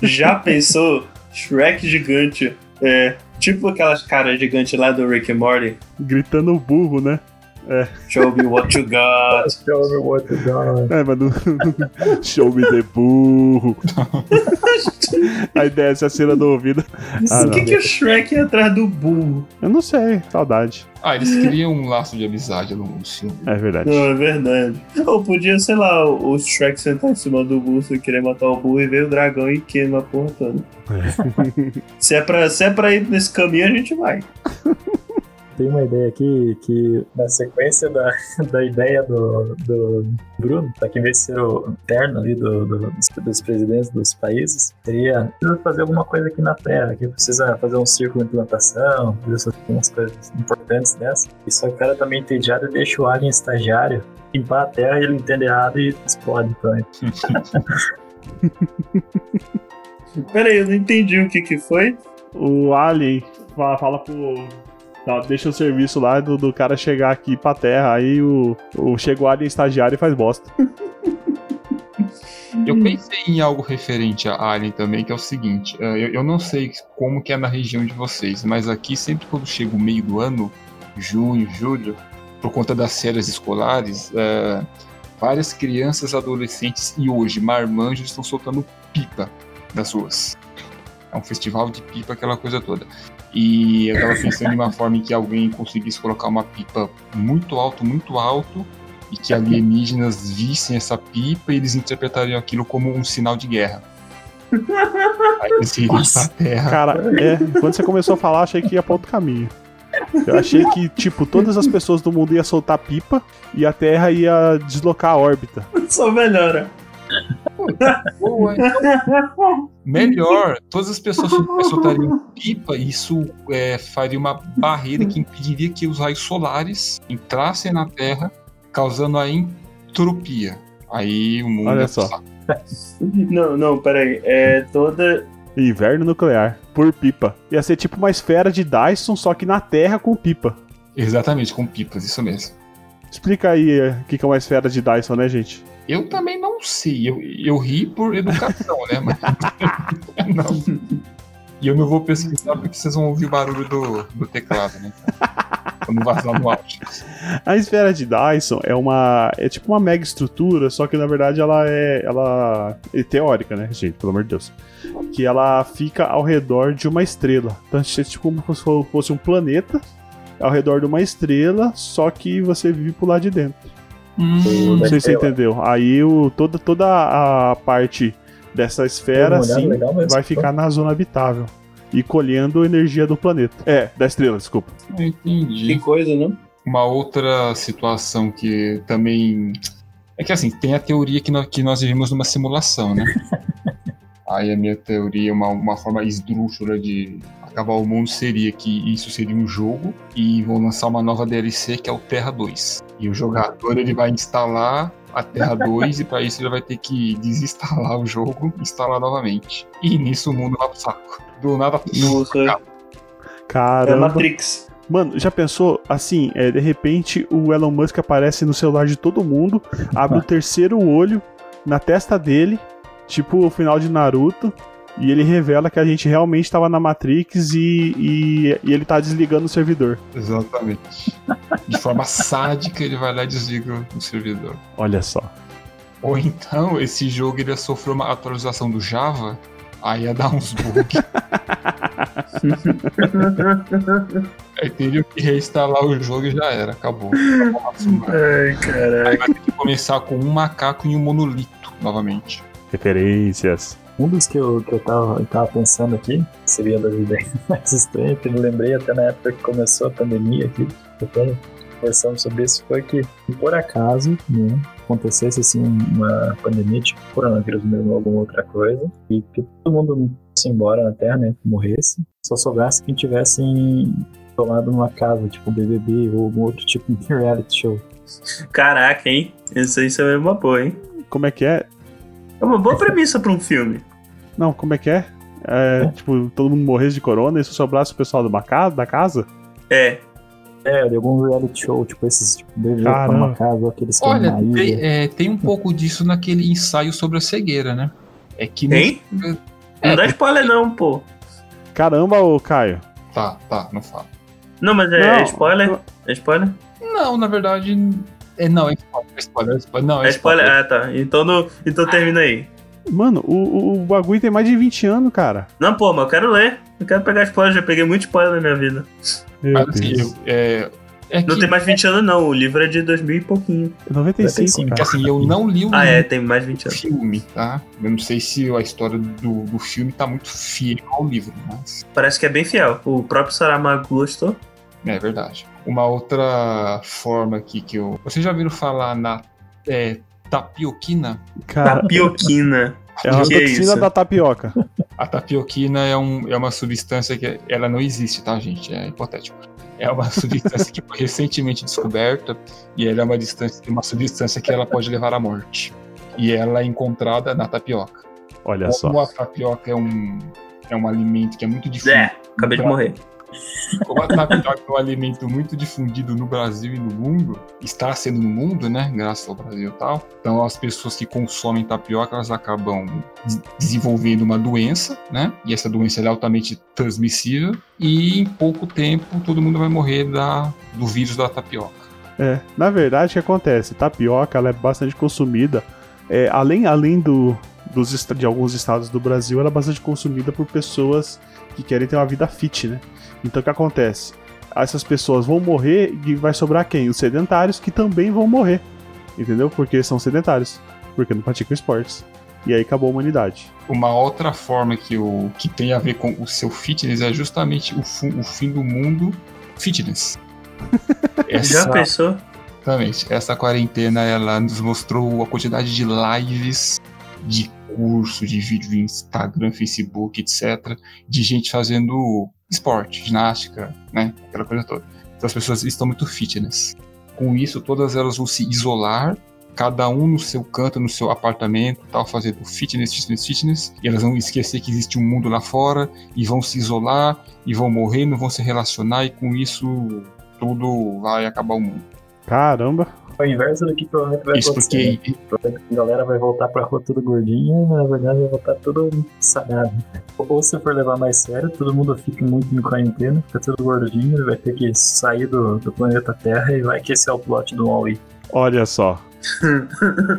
Já pensou Shrek gigante? É, tipo aquelas caras gigantes lá do Rick and Morty. Gritando burro, né? Show me what you got. Show me what you got. É, mano. Show me the burro. Aí desce a cera do ouvido. Ah, Por que, que o Shrek é atrás do burro? Eu não sei, saudade. Ah, eles criam um laço de amizade do filme. É verdade. Não, é verdade. Ou podia, sei lá, o o Shrek sentar em cima do burro e querer matar o burro e ver o dragão e queima a porra toda. se, é pra, se é pra ir nesse caminho, a gente vai. Tem uma ideia aqui que, na sequência da, da ideia do, do Bruno, pra que em vez de ser o terno ali do, do- dos, dos presidentes dos países, seria fazer alguma coisa aqui na Terra, que precisa fazer um círculo de implantação, umas coisas importantes dessas. E só que o cara tá meio entediado e deixa o alien estagiário limpar a Terra e ele entende errado e explode. Então, Pera aí, eu não entendi o que que foi. O Alien fala, fala pro. Tá, deixa o serviço lá do, do cara chegar aqui pra terra. Aí o, o chega o Alien estagiário e faz bosta. Eu pensei em algo referente a Alien também, que é o seguinte: eh, eu, eu não sei como que é na região de vocês, mas aqui sempre quando chega o meio do ano, junho, julho, por conta das férias escolares, eh, várias crianças, adolescentes e hoje marmanjos estão soltando pipa das ruas. É um festival de pipa, aquela coisa toda. E eu tava pensando em uma forma em que alguém conseguisse colocar uma pipa muito alto, muito alto, e que alienígenas vissem essa pipa e eles interpretariam aquilo como um sinal de guerra. Aí eles iriam pra terra. Cara, é. Quando você começou a falar, achei que ia pra outro caminho. Eu achei que, tipo, todas as pessoas do mundo iam soltar pipa e a Terra ia deslocar a órbita. Só melhora. Boa, então, melhor, todas as pessoas soltariam pipa, e isso é, faria uma barreira que impediria que os raios solares entrassem na Terra, causando a entropia. Aí o mundo Olha só. Não, não, pera aí. É toda. Inverno nuclear, por pipa. Ia ser tipo uma esfera de Dyson, só que na Terra com pipa. Exatamente, com pipas, isso mesmo. Explica aí é, o que é uma esfera de Dyson, né, gente? Eu também não sei. Eu, eu ri por educação, né? Mas. não. E eu não vou pesquisar porque vocês vão ouvir o barulho do, do teclado, né? Quando vazar no auge. A esfera de Dyson é uma. É tipo uma mega estrutura, só que na verdade ela é. Ela é teórica, né, gente? Pelo amor de Deus. Que ela fica ao redor de uma estrela. Então é tipo como se fosse um planeta ao redor de uma estrela, só que você vive por lá de dentro. Hum, Não sei se você entendeu. Aí o, toda, toda a parte dessa esfera, assim, legal vai ficar na zona habitável. E colhendo energia do planeta. É, da estrela, desculpa. entendi. Que coisa, né? Uma outra situação que também. É que assim, tem a teoria que nós, que nós vivemos numa simulação, né? Aí a minha teoria, uma, uma forma esdrúxula de acabar o mundo seria que isso seria um jogo e vão lançar uma nova DLC que é o Terra 2. E o jogador ele vai instalar a Terra 2 e para isso ele vai ter que desinstalar o jogo e instalar novamente. E nisso o mundo vai pro saco. Do nada. Nossa, é Caramba. Matrix. Mano, já pensou assim? é, de repente o Elon Musk aparece no celular de todo mundo, abre o terceiro olho na testa dele, tipo o final de Naruto, e ele revela que a gente realmente estava na Matrix e, e, e ele tá desligando o servidor. Exatamente. De forma sádica ele vai lá e desliga o servidor. Olha só. Ou então esse jogo ele ia sofrer uma atualização do Java, aí ia dar uns bugs. aí teria que reinstalar o jogo e já era, acabou. Ai, Aí caralho. vai ter que começar com um macaco e um monolito novamente. Referências. Um dos que eu, que eu, tava, eu tava pensando aqui, seria das ideias mais estranhas, que eu lembrei até na época que começou a pandemia aqui, até conversamos sobre isso, foi que, por acaso, né, acontecesse assim uma pandemia, tipo coronavírus mesmo ou alguma outra coisa, e que todo mundo fosse embora na Terra, né, morresse, só sobrasse quem tivesse isolado numa casa, tipo BBB ou algum outro tipo de reality show. Caraca, hein? Isso, isso é uma boa, hein? Como é que é? É uma boa premissa pra um filme. Não, como é que é? É, tipo, todo mundo morresse de corona e só sobrasse o pessoal de uma casa, da casa? É. É, de algum reality show, tipo esses, tipo, Caramba. uma casa, ou aqueles que é Olha, tem, é, tem um pouco disso naquele ensaio sobre a cegueira, né? É que no- Hein? Não dá spoiler não, pô. Caramba, ô Caio. Tá, tá, não fala. Não, mas é, Não. é spoiler? É spoiler? Não, na verdade. É, não, é spoiler, é spoiler, é spoiler. Não, é, É spoiler? Ah, tá. Então, no, então termina aí. Mano, o, o, o bagulho tem mais de 20 anos, cara. Não, pô, mas eu quero ler. Eu quero pegar spoiler, já peguei muito spoiler na minha vida. Meu Mas assim, eu- é, é Não que, tem mais 20 anos, não. O livro é de 2000 e pouquinho. 95, que cara. assim, eu não li o Ah, é, tem mais 20 anos. filme, tá? Eu não sei se a história do, do filme tá muito fiel ao livro, mas Parece que é bem fiel. O próprio Saramago gostou. é verdade. Uma outra forma aqui que eu. Vocês já viram falar na é, tapioquina? Cara, Tapioquina. é uma que é toxina isso? da tapioca. A tapioquina é, um, é uma substância que ela não existe, tá, gente? É hipotético. É uma substância que foi recentemente descoberta e ela é uma, distância, uma substância que ela pode levar à morte. E ela é encontrada na tapioca. Olha só. Como a tapioca é um, é um alimento que é muito difundido. É, acabei de morrer. Como a tapioca é um alimento muito difundido no Brasil e no mundo, está sendo no mundo, né? Graças ao Brasil e tal. Então, as pessoas que consomem tapioca, elas acabam des- desenvolvendo uma doença, né? E essa doença é altamente transmissível. E em pouco tempo, todo mundo vai morrer da, do vírus da tapioca. É, na verdade, o que acontece? Tapioca ela é bastante consumida. é, além além do, dos, de alguns estados do Brasil, ela é bastante consumida por pessoas que querem ter uma vida fit, né? Então o que acontece? Essas pessoas vão morrer e vai sobrar quem? Os sedentários que também vão morrer. Entendeu? Porque são sedentários. Porque não praticam esportes. E aí acabou a humanidade. Uma outra forma que, o, que tem a ver com o seu fitness é justamente o, fu- o fim do mundo fitness. Já Essa- pensou? Exatamente. Essa quarentena ela nos mostrou a quantidade de lives, de curso, de vídeo em Instagram, Facebook, etc. De gente fazendo esporte, ginástica, né? Aquela coisa toda. Então as pessoas estão muito fitness. Com isso, todas elas vão se isolar, cada um no seu canto, no seu apartamento, tal, fazendo fitness, fitness, fitness. E elas vão esquecer que existe um mundo lá fora e vão se isolar e vão morrer, não vão se relacionar e com isso tudo vai acabar o mundo. Caramba. É o inverso do que provavelmente vai Isso acontecer. porque né? Provavelmente A galera vai voltar pra rua tudo gordinha, mas na verdade vai voltar tudo sarado. Ou se for levar mais sério, todo mundo fica muito em quarentena, fica tudo gordinho, vai ter que sair do, do planeta Terra e vai que esse é o plot do Wall-E. Olha só.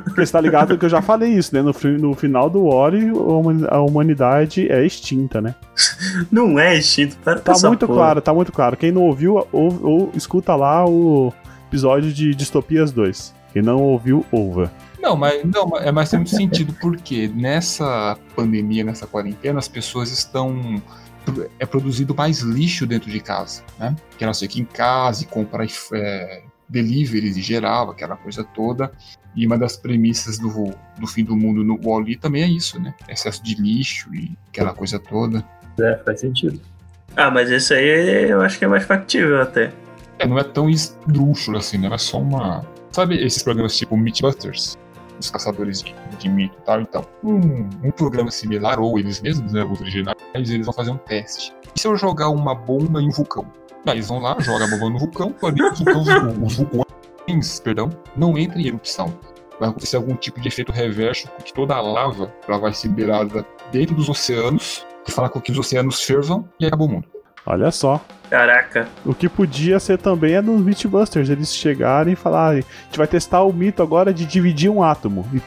Porque você tá ligado que eu já falei isso, né? No, no final do Ori, a humani- a humanidade é extinta, né? Não é para com Tá muito porra. claro, tá muito claro. Quem não ouviu, ou, ou escuta lá o episódio de Distopias 2. Quem não ouviu, ouva. Não, mas não, mas- é mais tem muito sentido porque nessa pandemia, nessa quarentena, as pessoas estão é produzido mais lixo dentro de casa, né? Que elas ficam em casa e comprar é, deliveries em geral, aquela coisa toda. E uma das premissas do, do fim do mundo no Wall-E também é isso, né? Excesso de lixo e aquela coisa toda. É, faz sentido. Ah, mas esse aí eu acho que é mais factível até. É, não é tão esdrúxulo assim, né? É só uma. Sabe esses programas tipo Mythbusters? Os caçadores de, de mito e tal? Então, um, um programa similar, ou eles mesmos, né? Os originais, eles vão fazer um teste. E se eu jogar uma bomba em um vulcão? Aí eles vão lá, jogam a bomba no vulcão, porém os vulcões, os vulcões perdão, não entram em erupção. Vai acontecer algum tipo de efeito reverso, que toda a lava ela vai ser liberada dentro dos oceanos, que fala com que os oceanos fervam e acabou o mundo. Olha só. Caraca. O que podia ser também é nos Mythbusters, eles chegarem e falarem: a gente vai testar o mito agora de dividir um átomo. E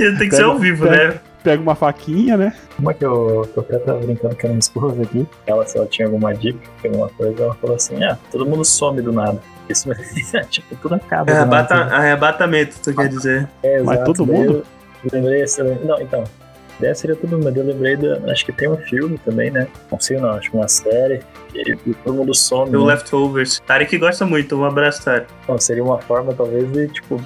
Ia ter que Pega- ser ao vivo, pega- né? pega uma faquinha, né? Uma que eu, que eu até tava brincando com a minha esposa aqui, ela, se ela tinha alguma dica, alguma coisa, ela falou assim: ah, todo mundo some do nada. Isso tipo, tudo acaba. Arrebata, nada. arrebatamento, tu quer dizer. É, Mas todo mundo? Eu lembrei, esse- não, então. Daí seria mundo, mas eu lembrei da. Acho que tem um filme também, né? Não sei não, acho que uma série. E, todo mundo some. O né? Leftovers. Tarek gosta muito, um abraço, Tarek. Então, seria uma forma, talvez, de, tipo,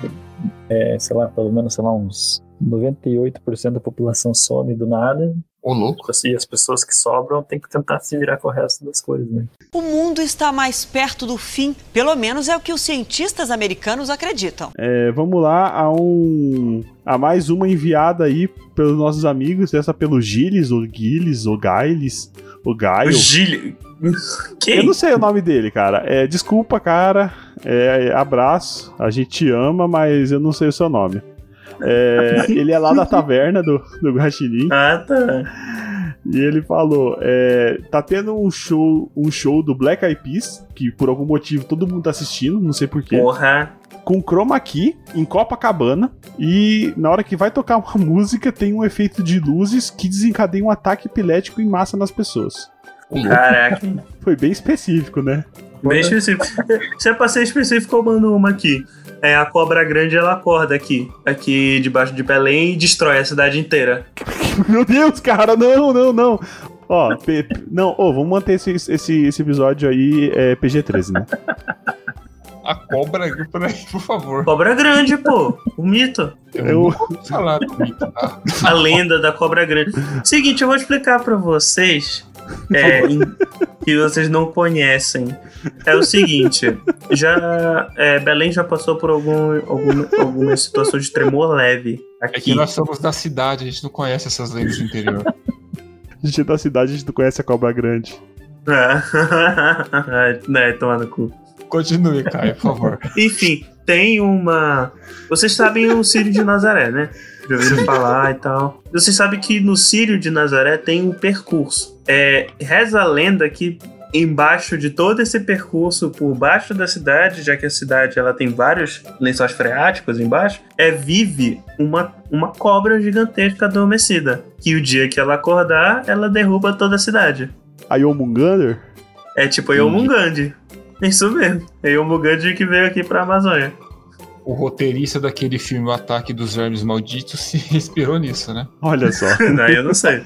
é, sei lá, pelo menos, sei lá, uns 98% da população some do nada. Ô, louco. E as pessoas que sobram têm que tentar se virar com o resto das coisas, né? O mundo está mais perto do fim, pelo menos é o que os cientistas americanos acreditam. É, vamos lá a um. A mais uma enviada aí pelos nossos amigos, essa pelo Gilles, ou Gilles, ou Gailes, ou O Gaio. Gil... Eu Quem? não sei o nome dele, cara. É, desculpa, cara. É, abraço. A gente te ama, mas eu não sei o seu nome. É, ele é lá da taverna do, do Guaxinim. Ah, tá. E ele falou: é, tá tendo um show, um show do Black Eyed Peas, que por algum motivo todo mundo tá assistindo, não sei porquê, Porra. com chroma key em Copacabana. E na hora que vai tocar uma música, tem um efeito de luzes que desencadeia um ataque epilético em massa nas pessoas. Caraca. Foi bem específico, né? Bem específico. Se é pra ser específico, eu mando uma aqui. É, a cobra grande, ela acorda aqui. Aqui debaixo de Belém e destrói a cidade inteira. Meu Deus, cara, não, não, não. Ó, P- não, ô, vamos manter esse, esse, esse episódio aí é, PG-13, né? A cobra, peraí, por favor. Cobra grande, pô. O mito. Eu, falar do mito, tá? A lenda da cobra grande. Seguinte, eu vou explicar pra vocês. É, em- que vocês não conhecem. É o seguinte, já é, Belém já passou por algum, algum, alguma situação de tremor leve É que aqui. nós somos da cidade, a gente não conhece essas lendas do interior. A gente é da cidade, a gente não conhece a cobra grande. É, né, toma no cu. Continue, Caio, por favor. Enfim, tem uma. Vocês sabem o Sírio de Nazaré, né? Já ouviram falar e tal. Vocês sabem que no Sírio de Nazaré tem um percurso. É, reza a lenda que embaixo de todo esse percurso, por baixo da cidade, já que a cidade ela tem vários lençóis freáticos embaixo, é vive uma, uma cobra gigantesca adormecida. Que o dia que ela acordar, ela derruba toda a cidade. A Yomungander? É tipo a Yomungandi. Isso mesmo. É Yomungandi que veio aqui pra Amazônia. O roteirista daquele filme O Ataque dos Vermes Malditos se inspirou nisso, né? Olha só. Não, eu não sei.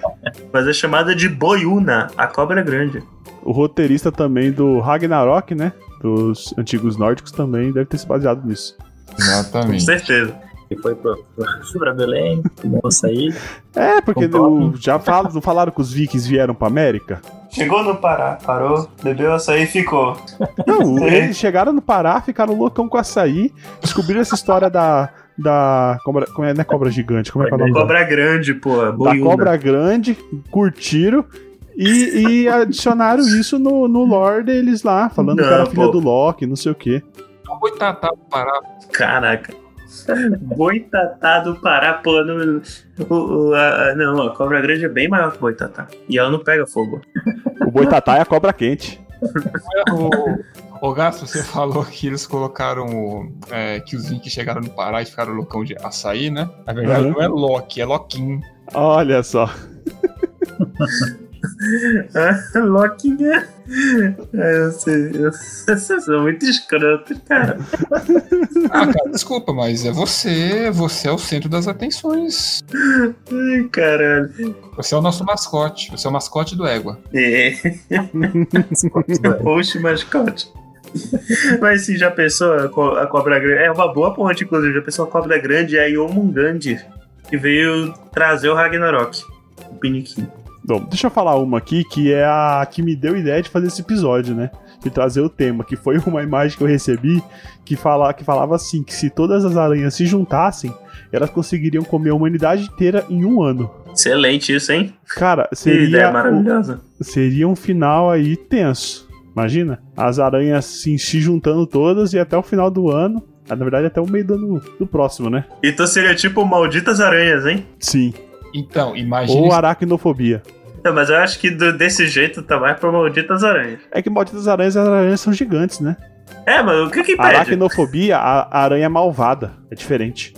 Mas é chamada de Boiuna, a cobra grande. O roteirista também do Ragnarok, né? Dos antigos nórdicos também deve ter se baseado nisso. Com Exatamente. certeza. E foi pra Belém, vamos sair. É, porque Com já fal- não falaram que os vikings vieram pra América? Chegou no Pará, parou, bebeu açaí e ficou. Não, eles chegaram no Pará, ficaram loucão com açaí, descobriram essa história da. Da. Cobra, como é, não é cobra gigante, como é que é o nome? Cobra grande, pô. da Boiuna. cobra grande, curtiram E, e adicionaram isso no, no lore deles lá, falando Não, que era filha do Loki, não sei o quê. Boitatá do Pará. Caraca. Boitatá do Pará, pô. Não, o, o- a, a- não, a cobra grande é bem maior que o Boitatá. E ela não pega fogo. O Boitatá é a cobra quente. O, o Gasto, você falou que eles colocaram o, é, que os Inks chegaram no Pará e ficaram loucão de açaí, né? Na verdade, Uhum. não é Loki, é Loquim. Olha só. Loki, né? É, Vocês são muito escrotos, cara. Ah, cara, desculpa, mas é você, você é o centro das atenções. Ai, caralho. Você é o nosso mascote, você é o mascote do Égua. É. Poxa, mascote. Mas sim, já pensou a, co- a cobra grande? É uma boa ponte, inclusive. Já pensou a cobra grande é a Yomungandir, que veio trazer o Ragnarok. O Piniquim. Bom, deixa eu falar uma aqui que é a que me deu ideia de fazer esse episódio, né? De trazer o tema, que foi uma imagem que eu recebi que, fala, que falava assim: que se todas as aranhas se juntassem, elas conseguiriam comer a humanidade inteira em um ano. Excelente isso, hein? Cara, Que ideia seria, um, maravilhosa. seria um final aí tenso. Imagina? As aranhas assim, se juntando todas e até o final do ano. Na verdade, até o meio do ano do próximo, né? Então seria tipo malditas aranhas, hein? Sim. Então, imagine. Ou aracnofobia. Não, mas eu acho que do- desse jeito tá mais pra malditas aranhas. É que malditas aranhas, as aranhas são gigantes, né? É, mas o que que impede? aracnofobia, a a aranha é malvada. É diferente.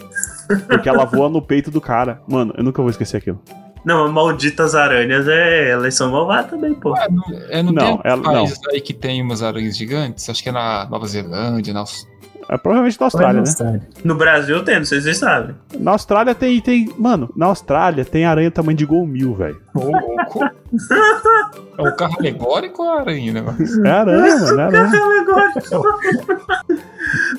Porque ela voa no peito do cara. Mano, eu nunca vou esquecer aquilo. Não, malditas aranhas, é, elas são malvadas também, pô. Ah, não, é, não, Não, tem ela- países aí que tem umas aranhas gigantes? Acho que é na Nova Zelândia, na Aus- É provavelmente na Austrália, né? Austrália. No Brasil tem, não sei se vocês sabem. Na Austrália tem, tem. Mano, na Austrália tem aranha tamanho de gol mil, velho. É o carro alegórico ou a aranha, né? É aranha, mano. É aranha.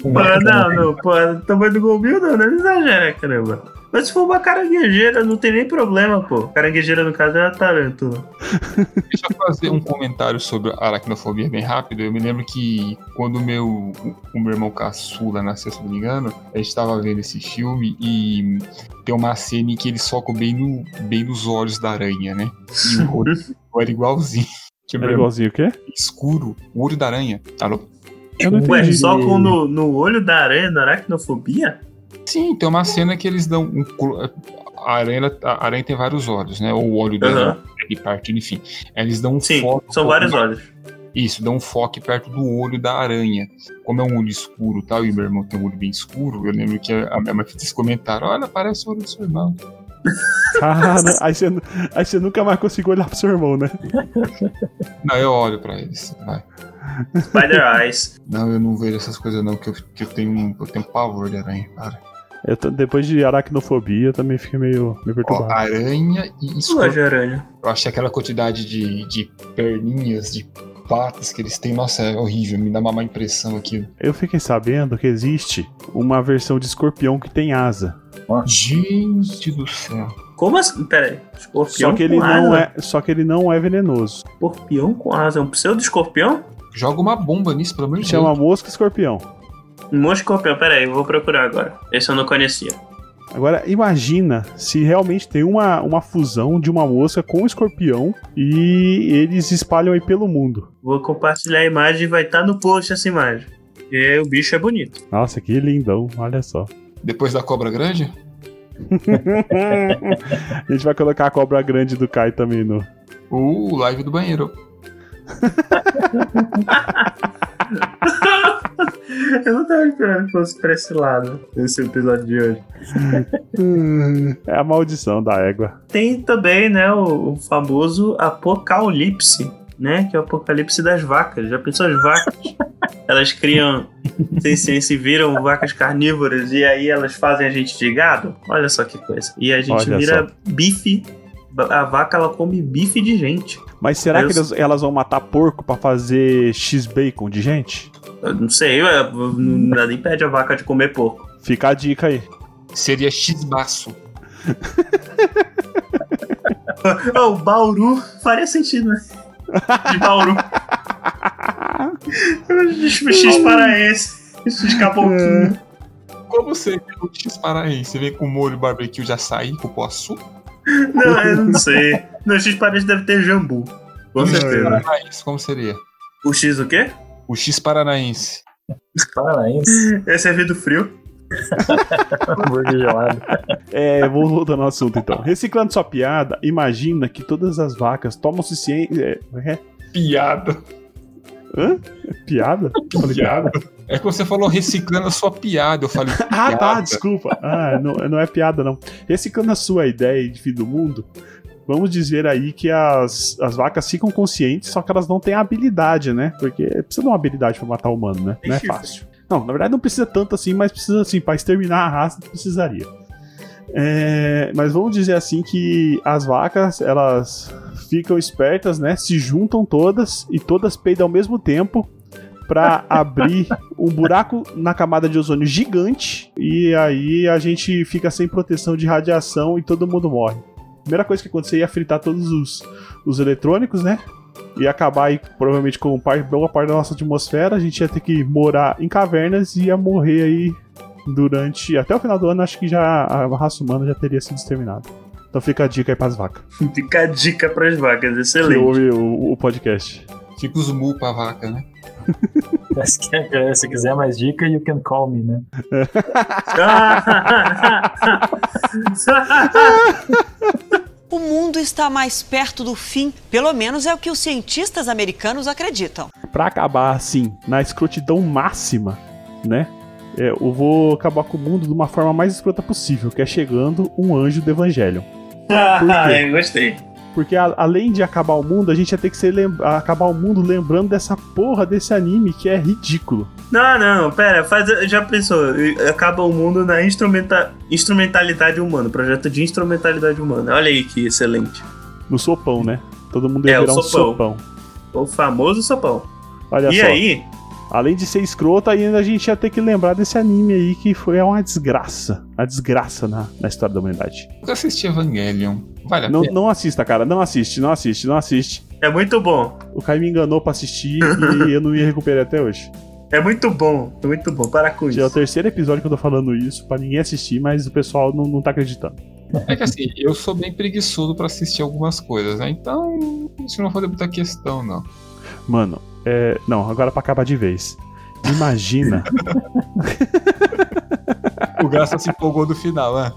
Pô, não, não, pô, tamanho do Golbil não, não exagera, caramba. Mas se for uma caranguejeira, não tem nem problema, pô. Caranguejeira, no caso, é a tarântula. Deixa eu fazer um comentário sobre a aracnofobia bem rápido. Eu me lembro que quando o meu, o meu irmão caçula nasceu, se não me engano, a gente tava vendo esse filme e tem uma cena em que ele soca bem, no, bem nos olhos da aranha, né? E o olho era igualzinho. Que É irmão igualzinho o quê? escuro, o olho da aranha. Alô? Eu não Ué, entendi. só com no, no olho da aranha, na aracnofobia? Sim, tem uma cena que eles dão um. A aranha, a aranha tem vários olhos, né? Ou o olho dela Aham. e partindo, enfim. Eles dão um Sim, foco. são vários olhos. Isso, dá um foco perto do olho da aranha. Como é um olho escuro e tal, e meu irmão tem um olho bem escuro, eu lembro que a minha mãe fez esse comentário: olha, parece o olho do seu irmão. Cara, aí você, aí você nunca mais conseguiu olhar pro seu irmão, né? Não, eu olho pra eles. Vai. Spider Eyes. Não, eu não vejo essas coisas, não, que eu, que eu tenho, eu tenho pavor de aranha, cara. Eu tô- depois de aracnofobia, eu também fiquei meio, meio Ó, perturbado. aranha e escorpião. de aranha. Eu achei aquela quantidade de, de perninhas, de patas que eles têm, nossa, é horrível, me dá uma má impressão aquilo. Eu fiquei sabendo que existe uma versão de escorpião que tem asa. Gente do céu. Como assim? Pera aí. Escorpião Só que ele com não asa? é, só que ele não é venenoso. Escorpião com asa. É um pseudo-escorpião? Joga uma bomba nisso, pelo de Chama mosca escorpião. Um escorpião, pera aí, eu vou procurar agora. Esse eu não conhecia. Agora, imagina se realmente tem uma, uma fusão de uma mosca com um escorpião e eles espalham aí pelo mundo. Vou compartilhar a imagem e vai estar no post essa imagem. E o bicho é bonito. Nossa, que lindão, olha só. Depois da cobra grande? a gente vai colocar a cobra grande do Kai também no. Uh, live do banheiro. eu não tava esperando que fosse pra esse lado, esse episódio de hoje. É a maldição da égua. Tem também, né, o, o famoso apocalipse, né? Que é o apocalipse das vacas. Já pensou as vacas? Elas criam, sem ciência, e viram vacas carnívoras e aí elas fazem a gente de gado? Olha só que coisa. E a gente Olha vira bife. A vaca, ela come bife de gente. Mas será Eu- que elas, elas vão matar porco pra fazer X-Bacon de gente? Eu não sei, eu- eu- nada impede a vaca de comer porco. Fica a dica aí. Seria X-baço. Oh, Bauru faria sentido, né? De Bauru. X paraense. X caboclinho. Como seria o X paraense? Você vem com molho barbecue de açaí, cupuaçu? Não, eu não sei. No X paraense deve ter jambu. Com O certeza. paranaense, como seria? O X o quê? O X paranaense. Paranaense, É servido frio. hambúrguer gelado. É, vamos voltando ao assunto então. Reciclando sua piada, imagina que todas as vacas tomam-se ciência. É, é, Piada. Hã? Piada? Eu falei piada? É que você falou reciclando a sua piada. Eu falei. Ah, tá, desculpa. Ah, não, não é piada, não. Reciclando a sua ideia de fim do mundo, vamos dizer aí que as, as vacas ficam conscientes, só que elas não têm habilidade, né? Porque precisa de uma habilidade pra matar o humano, né? Não é fácil. Não, na verdade não precisa tanto assim, mas precisa assim, pra exterminar a raça, precisaria. É, mas vamos dizer assim que as vacas, elas ficam espertas, né? Se juntam todas e todas peidam ao mesmo tempo pra abrir um buraco na camada de ozônio gigante e aí a gente fica sem proteção de radiação e todo mundo morre. Primeira coisa que acontecer ia fritar todos os, os eletrônicos, né? Ia acabar aí, provavelmente com par- boa parte da nossa atmosfera. A gente ia ter que morar em cavernas e ia morrer aí durante. Até o final do ano, acho que já a raça humana já teria sido exterminada. Então fica a dica aí pras vacas. Fica a dica pras vacas, Que excelente. ouve o, o podcast. Fica os mu pra vaca, né? Se quiser mais dica, you can call me, né? O mundo está mais perto do fim, pelo menos é o que os cientistas americanos acreditam. Pra acabar assim, na escrotidão máxima, né? É, eu vou acabar com o mundo de uma forma mais escrota possível, que é chegando um anjo do evangelho. Eu gostei. Porque a- além de acabar o mundo, a gente ia ter que ser acabar o mundo lembrando dessa porra desse anime que é ridículo. Não, não, pera, faz, já pensou? Acaba o mundo na instrumenta, instrumentalidade humana, projeto de instrumentalidade humana. Olha aí que excelente. No sopão, né? Todo mundo ia É, o virar um sopão. sopão. O famoso sopão. Olha e só. aí, Além de ser escroto, ainda a gente ia ter que lembrar desse anime aí que foi uma desgraça. Uma desgraça na, na história da humanidade. Eu assisti Evangelion. Vale a Não, pena. não assista, cara. Não assiste, não assiste, não assiste. é muito bom. O Kai me enganou pra assistir e eu não me recuperei até hoje. É muito bom, é muito bom. Para com Já é o isso. terceiro episódio que eu tô falando isso pra ninguém assistir, mas o pessoal não, não tá acreditando. É que assim, eu sou bem preguiçoso pra assistir algumas coisas, né? Então, isso não foi muita questão, não. Mano, é. Não, agora pra acabar de vez. Imagina. O Graça se empolgou do final, né?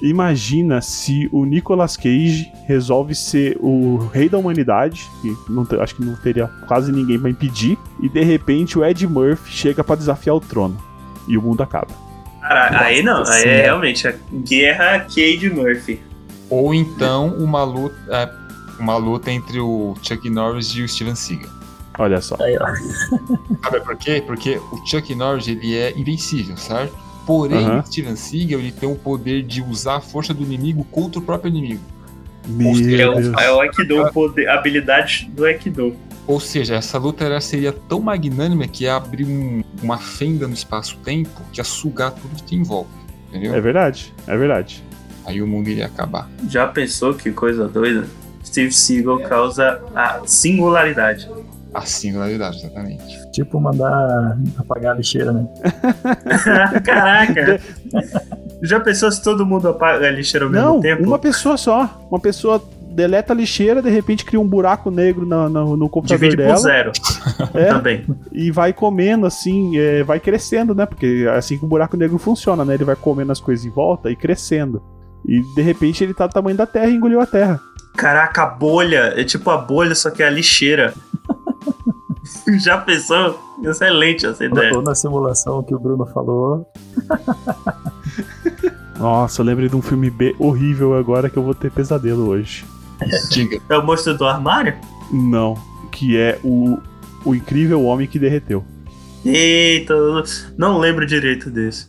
Imagina se o Nicolas Cage resolve ser o rei da humanidade, que não acho que não teria quase ninguém pra impedir, e de repente o Ed Murphy chega pra desafiar o trono. E o mundo acaba. Cara, aí não, aí é realmente a guerra Cade Murphy. Ou então uma luta, é, uma luta entre o Chuck Norris e o Steven Seagal. Olha só. Aí. Sabe por quê? Porque o Chuck Norris ele é invencível, certo? Porém, o Steven Seagal ele tem o poder de usar a força do inimigo contra o próprio inimigo. Meu seja, É o, é o Aikido, poder, habilidade do Aikido. Ou seja, essa luta seria tão magnânima que ia abrir um- uma fenda no espaço-tempo que ia sugar tudo que tem em volta. Entendeu? É verdade, é verdade. Aí o mundo iria acabar. Já pensou que coisa doida? Steve Seagal causa a singularidade. A singularidade, exatamente. Tipo mandar apagar a lixeira, né? Caraca! Já pensou se todo mundo apaga a lixeira ao mesmo Não, tempo? uma pessoa só. Uma pessoa deleta a lixeira, de repente cria um buraco negro na- na- no computador Divide por dela zero É. também. e vai comendo assim, é, vai crescendo, né? Porque é assim que o buraco negro funciona, né? Ele vai comendo as coisas em volta e crescendo. E de repente ele tá do tamanho da Terra e engoliu a Terra. Caraca, a bolha. É tipo a bolha, só que é a lixeira. Já pensou? Excelente essa ideia. Ou na simulação que o Bruno falou. Nossa, eu lembrei de um filme B horrível agora que eu vou ter pesadelo hoje. Diga. É o monstro do armário? Não, que é o, o incrível homem que derreteu. Eita, não lembro direito desse.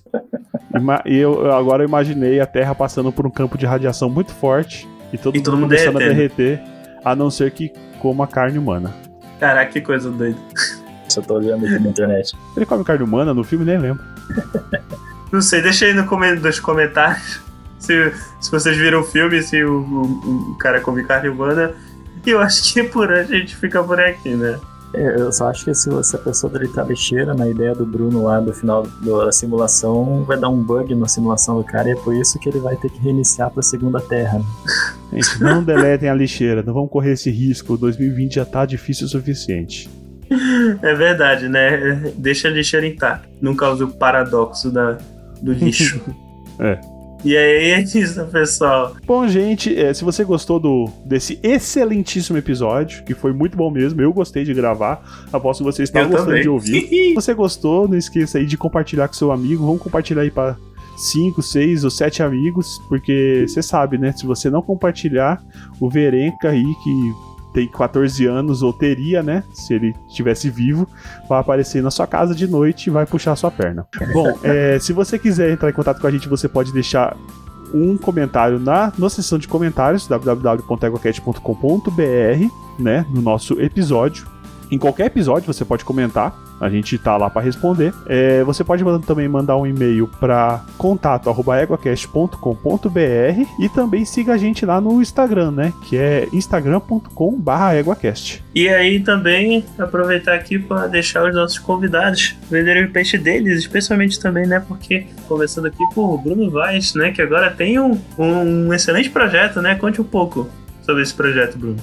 E eu agora eu imaginei a Terra passando por um campo de radiação muito forte e todo, E todo mundo mundo começando a derreter, a não ser que coma carne humana. Caraca, que coisa doida. Só tô olhando aqui na internet. Ele come carne humana no filme, nem lembro. Não sei, deixa aí no come- nos comentários se, se vocês viram o filme, se o, o- o cara come carne humana. E eu acho que por hoje a gente fica por aqui, né? É, Eu só acho que se você- a pessoa deletar a lixeira na ideia do Bruno lá do final do- da simulação, vai dar um bug na simulação do cara e é por isso que ele vai ter que reiniciar pra segunda terra. Gente, não deletem a lixeira, não vamos correr esse risco. 2020 já tá difícil o suficiente. É verdade, né? Deixa a lixeira intacta. Não causa o paradoxo da, do lixo. É. E aí é isso, pessoal. Bom, gente, é, se você gostou do, desse excelentíssimo episódio, que foi muito bom mesmo, eu gostei de gravar, aposto que você está Eu gostando também. de ouvir. Se você gostou, não esqueça aí de compartilhar com seu amigo. Vamos compartilhar aí para 5, 6 ou 7 amigos, porque você sabe, né? Se você não compartilhar, o Verenca aí, que tem 14 anos, ou teria, né? Se ele estivesse vivo, vai aparecer na sua casa de noite e vai puxar sua perna. Bom, é, se você quiser entrar em contato com a gente, você pode deixar um comentário na, na seção de comentários, www.egocast.com.br, né? No nosso episódio. Em qualquer episódio você pode comentar. A gente tá lá para responder. É, você pode também mandar um e-mail para contato@eguacast.com.br e também siga a gente lá no Instagram, né? Que é instagram.com/eguacast. E aí também aproveitar aqui para deixar os nossos convidados venderem o peixe deles, especialmente também, né? Porque conversando aqui com o Bruno Vaz, né? Que agora tem um, um excelente projeto, né? Conte um pouco sobre esse projeto, Bruno.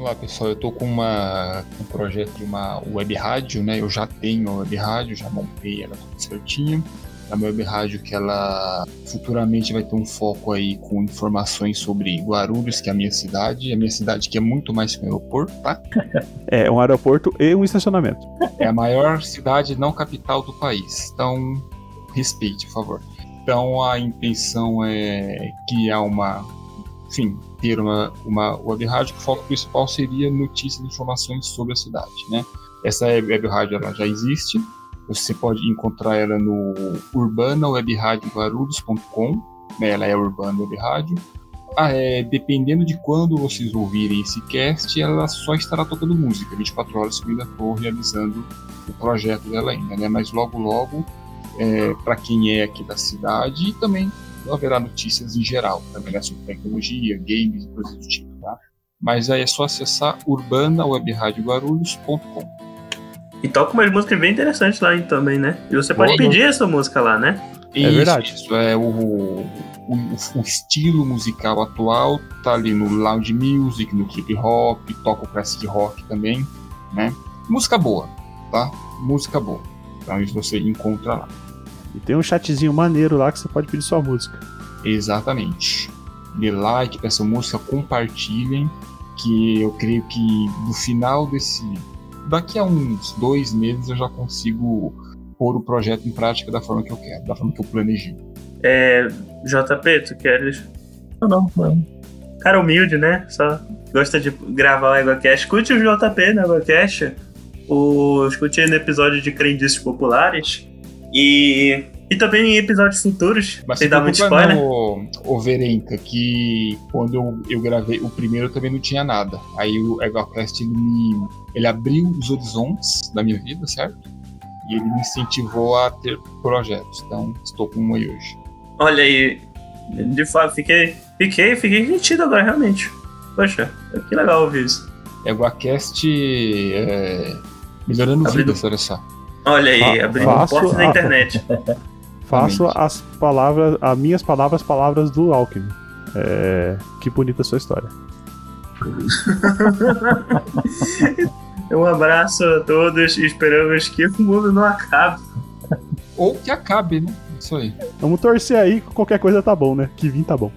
Olá pessoal, eu tô com uma, um projeto de uma web rádio, né? Eu já tenho a web rádio, já montei ela tudo certinho. É uma web rádio que ela futuramente vai ter um foco aí com informações sobre Guarulhos, que é a minha cidade. A minha cidade que é muito mais que um aeroporto, tá? É um aeroporto e um estacionamento. É a maior cidade não capital do país. Então, respeite, por favor. Então, a intenção é criar uma, enfim, ter uma, uma web rádio o foco principal seria notícias e informações sobre a cidade, né? Essa web rádio ela já existe. Você pode encontrar ela no urbanawebrádioguarulhos.com, né? Ela é urbana web rádio. Ah, é, dependendo de quando vocês ouvirem esse cast, ela só estará tocando música. 24 horas que eu ainda estou realizando o projeto dela ainda, né? Mas logo, logo, é, para quem é aqui da cidade, e também haverá notícias em geral, também né? sobre tecnologia, games e coisas do tipo, tá? Mas aí é só acessar urbanawebrádioguarulhos.com. E toca umas músicas bem interessantes lá também, né? E você pode Boa. pedir essa música lá, né? Isso, verdade. Isso é o, o, o estilo musical atual, tá ali no lounge music, no trip hop, toca o classic rock também, né? Música boa, tá? Música boa. Então isso você encontra lá. E tem um chatzinho maneiro lá que você pode pedir sua música. Exatamente. Dê like pra essa música, compartilhem, que eu creio que no final desse. Daqui a uns dois meses eu já consigo pôr o projeto em prática da forma que eu quero, da forma que eu planejei. É. JP, tu queres? Não, não, não. Cara humilde, né? Só gosta de gravar o EgoCast. Escute o JP no EgoCast. O, escute no episódio de Crendices Populares. E, e também em episódios futuros. Mas sem se dar muito spoiler. não, ô Verenca, que quando eu, eu gravei o primeiro também não tinha nada. Aí o EgoCast ele me ele abriu os horizontes da minha vida, certo? E ele me incentivou a ter projetos. Então estou com um aí hoje. Olha aí. De fato, fiquei. Fiquei, fiquei sentido agora, realmente. Poxa, que legal ouvir isso. EgoCast é, melhorando Abrindo- vidas, olha só. Olha aí, Fa- abrindo faço portas da a- internet. Faço as palavras, as minhas palavras, palavras do Alckmin. É, que bonita a sua história. Um abraço a todos e esperamos que o mundo não acabe. Ou que acabe, né? Isso aí. Vamos torcer aí, que qualquer coisa tá bom, né? Que vim tá bom.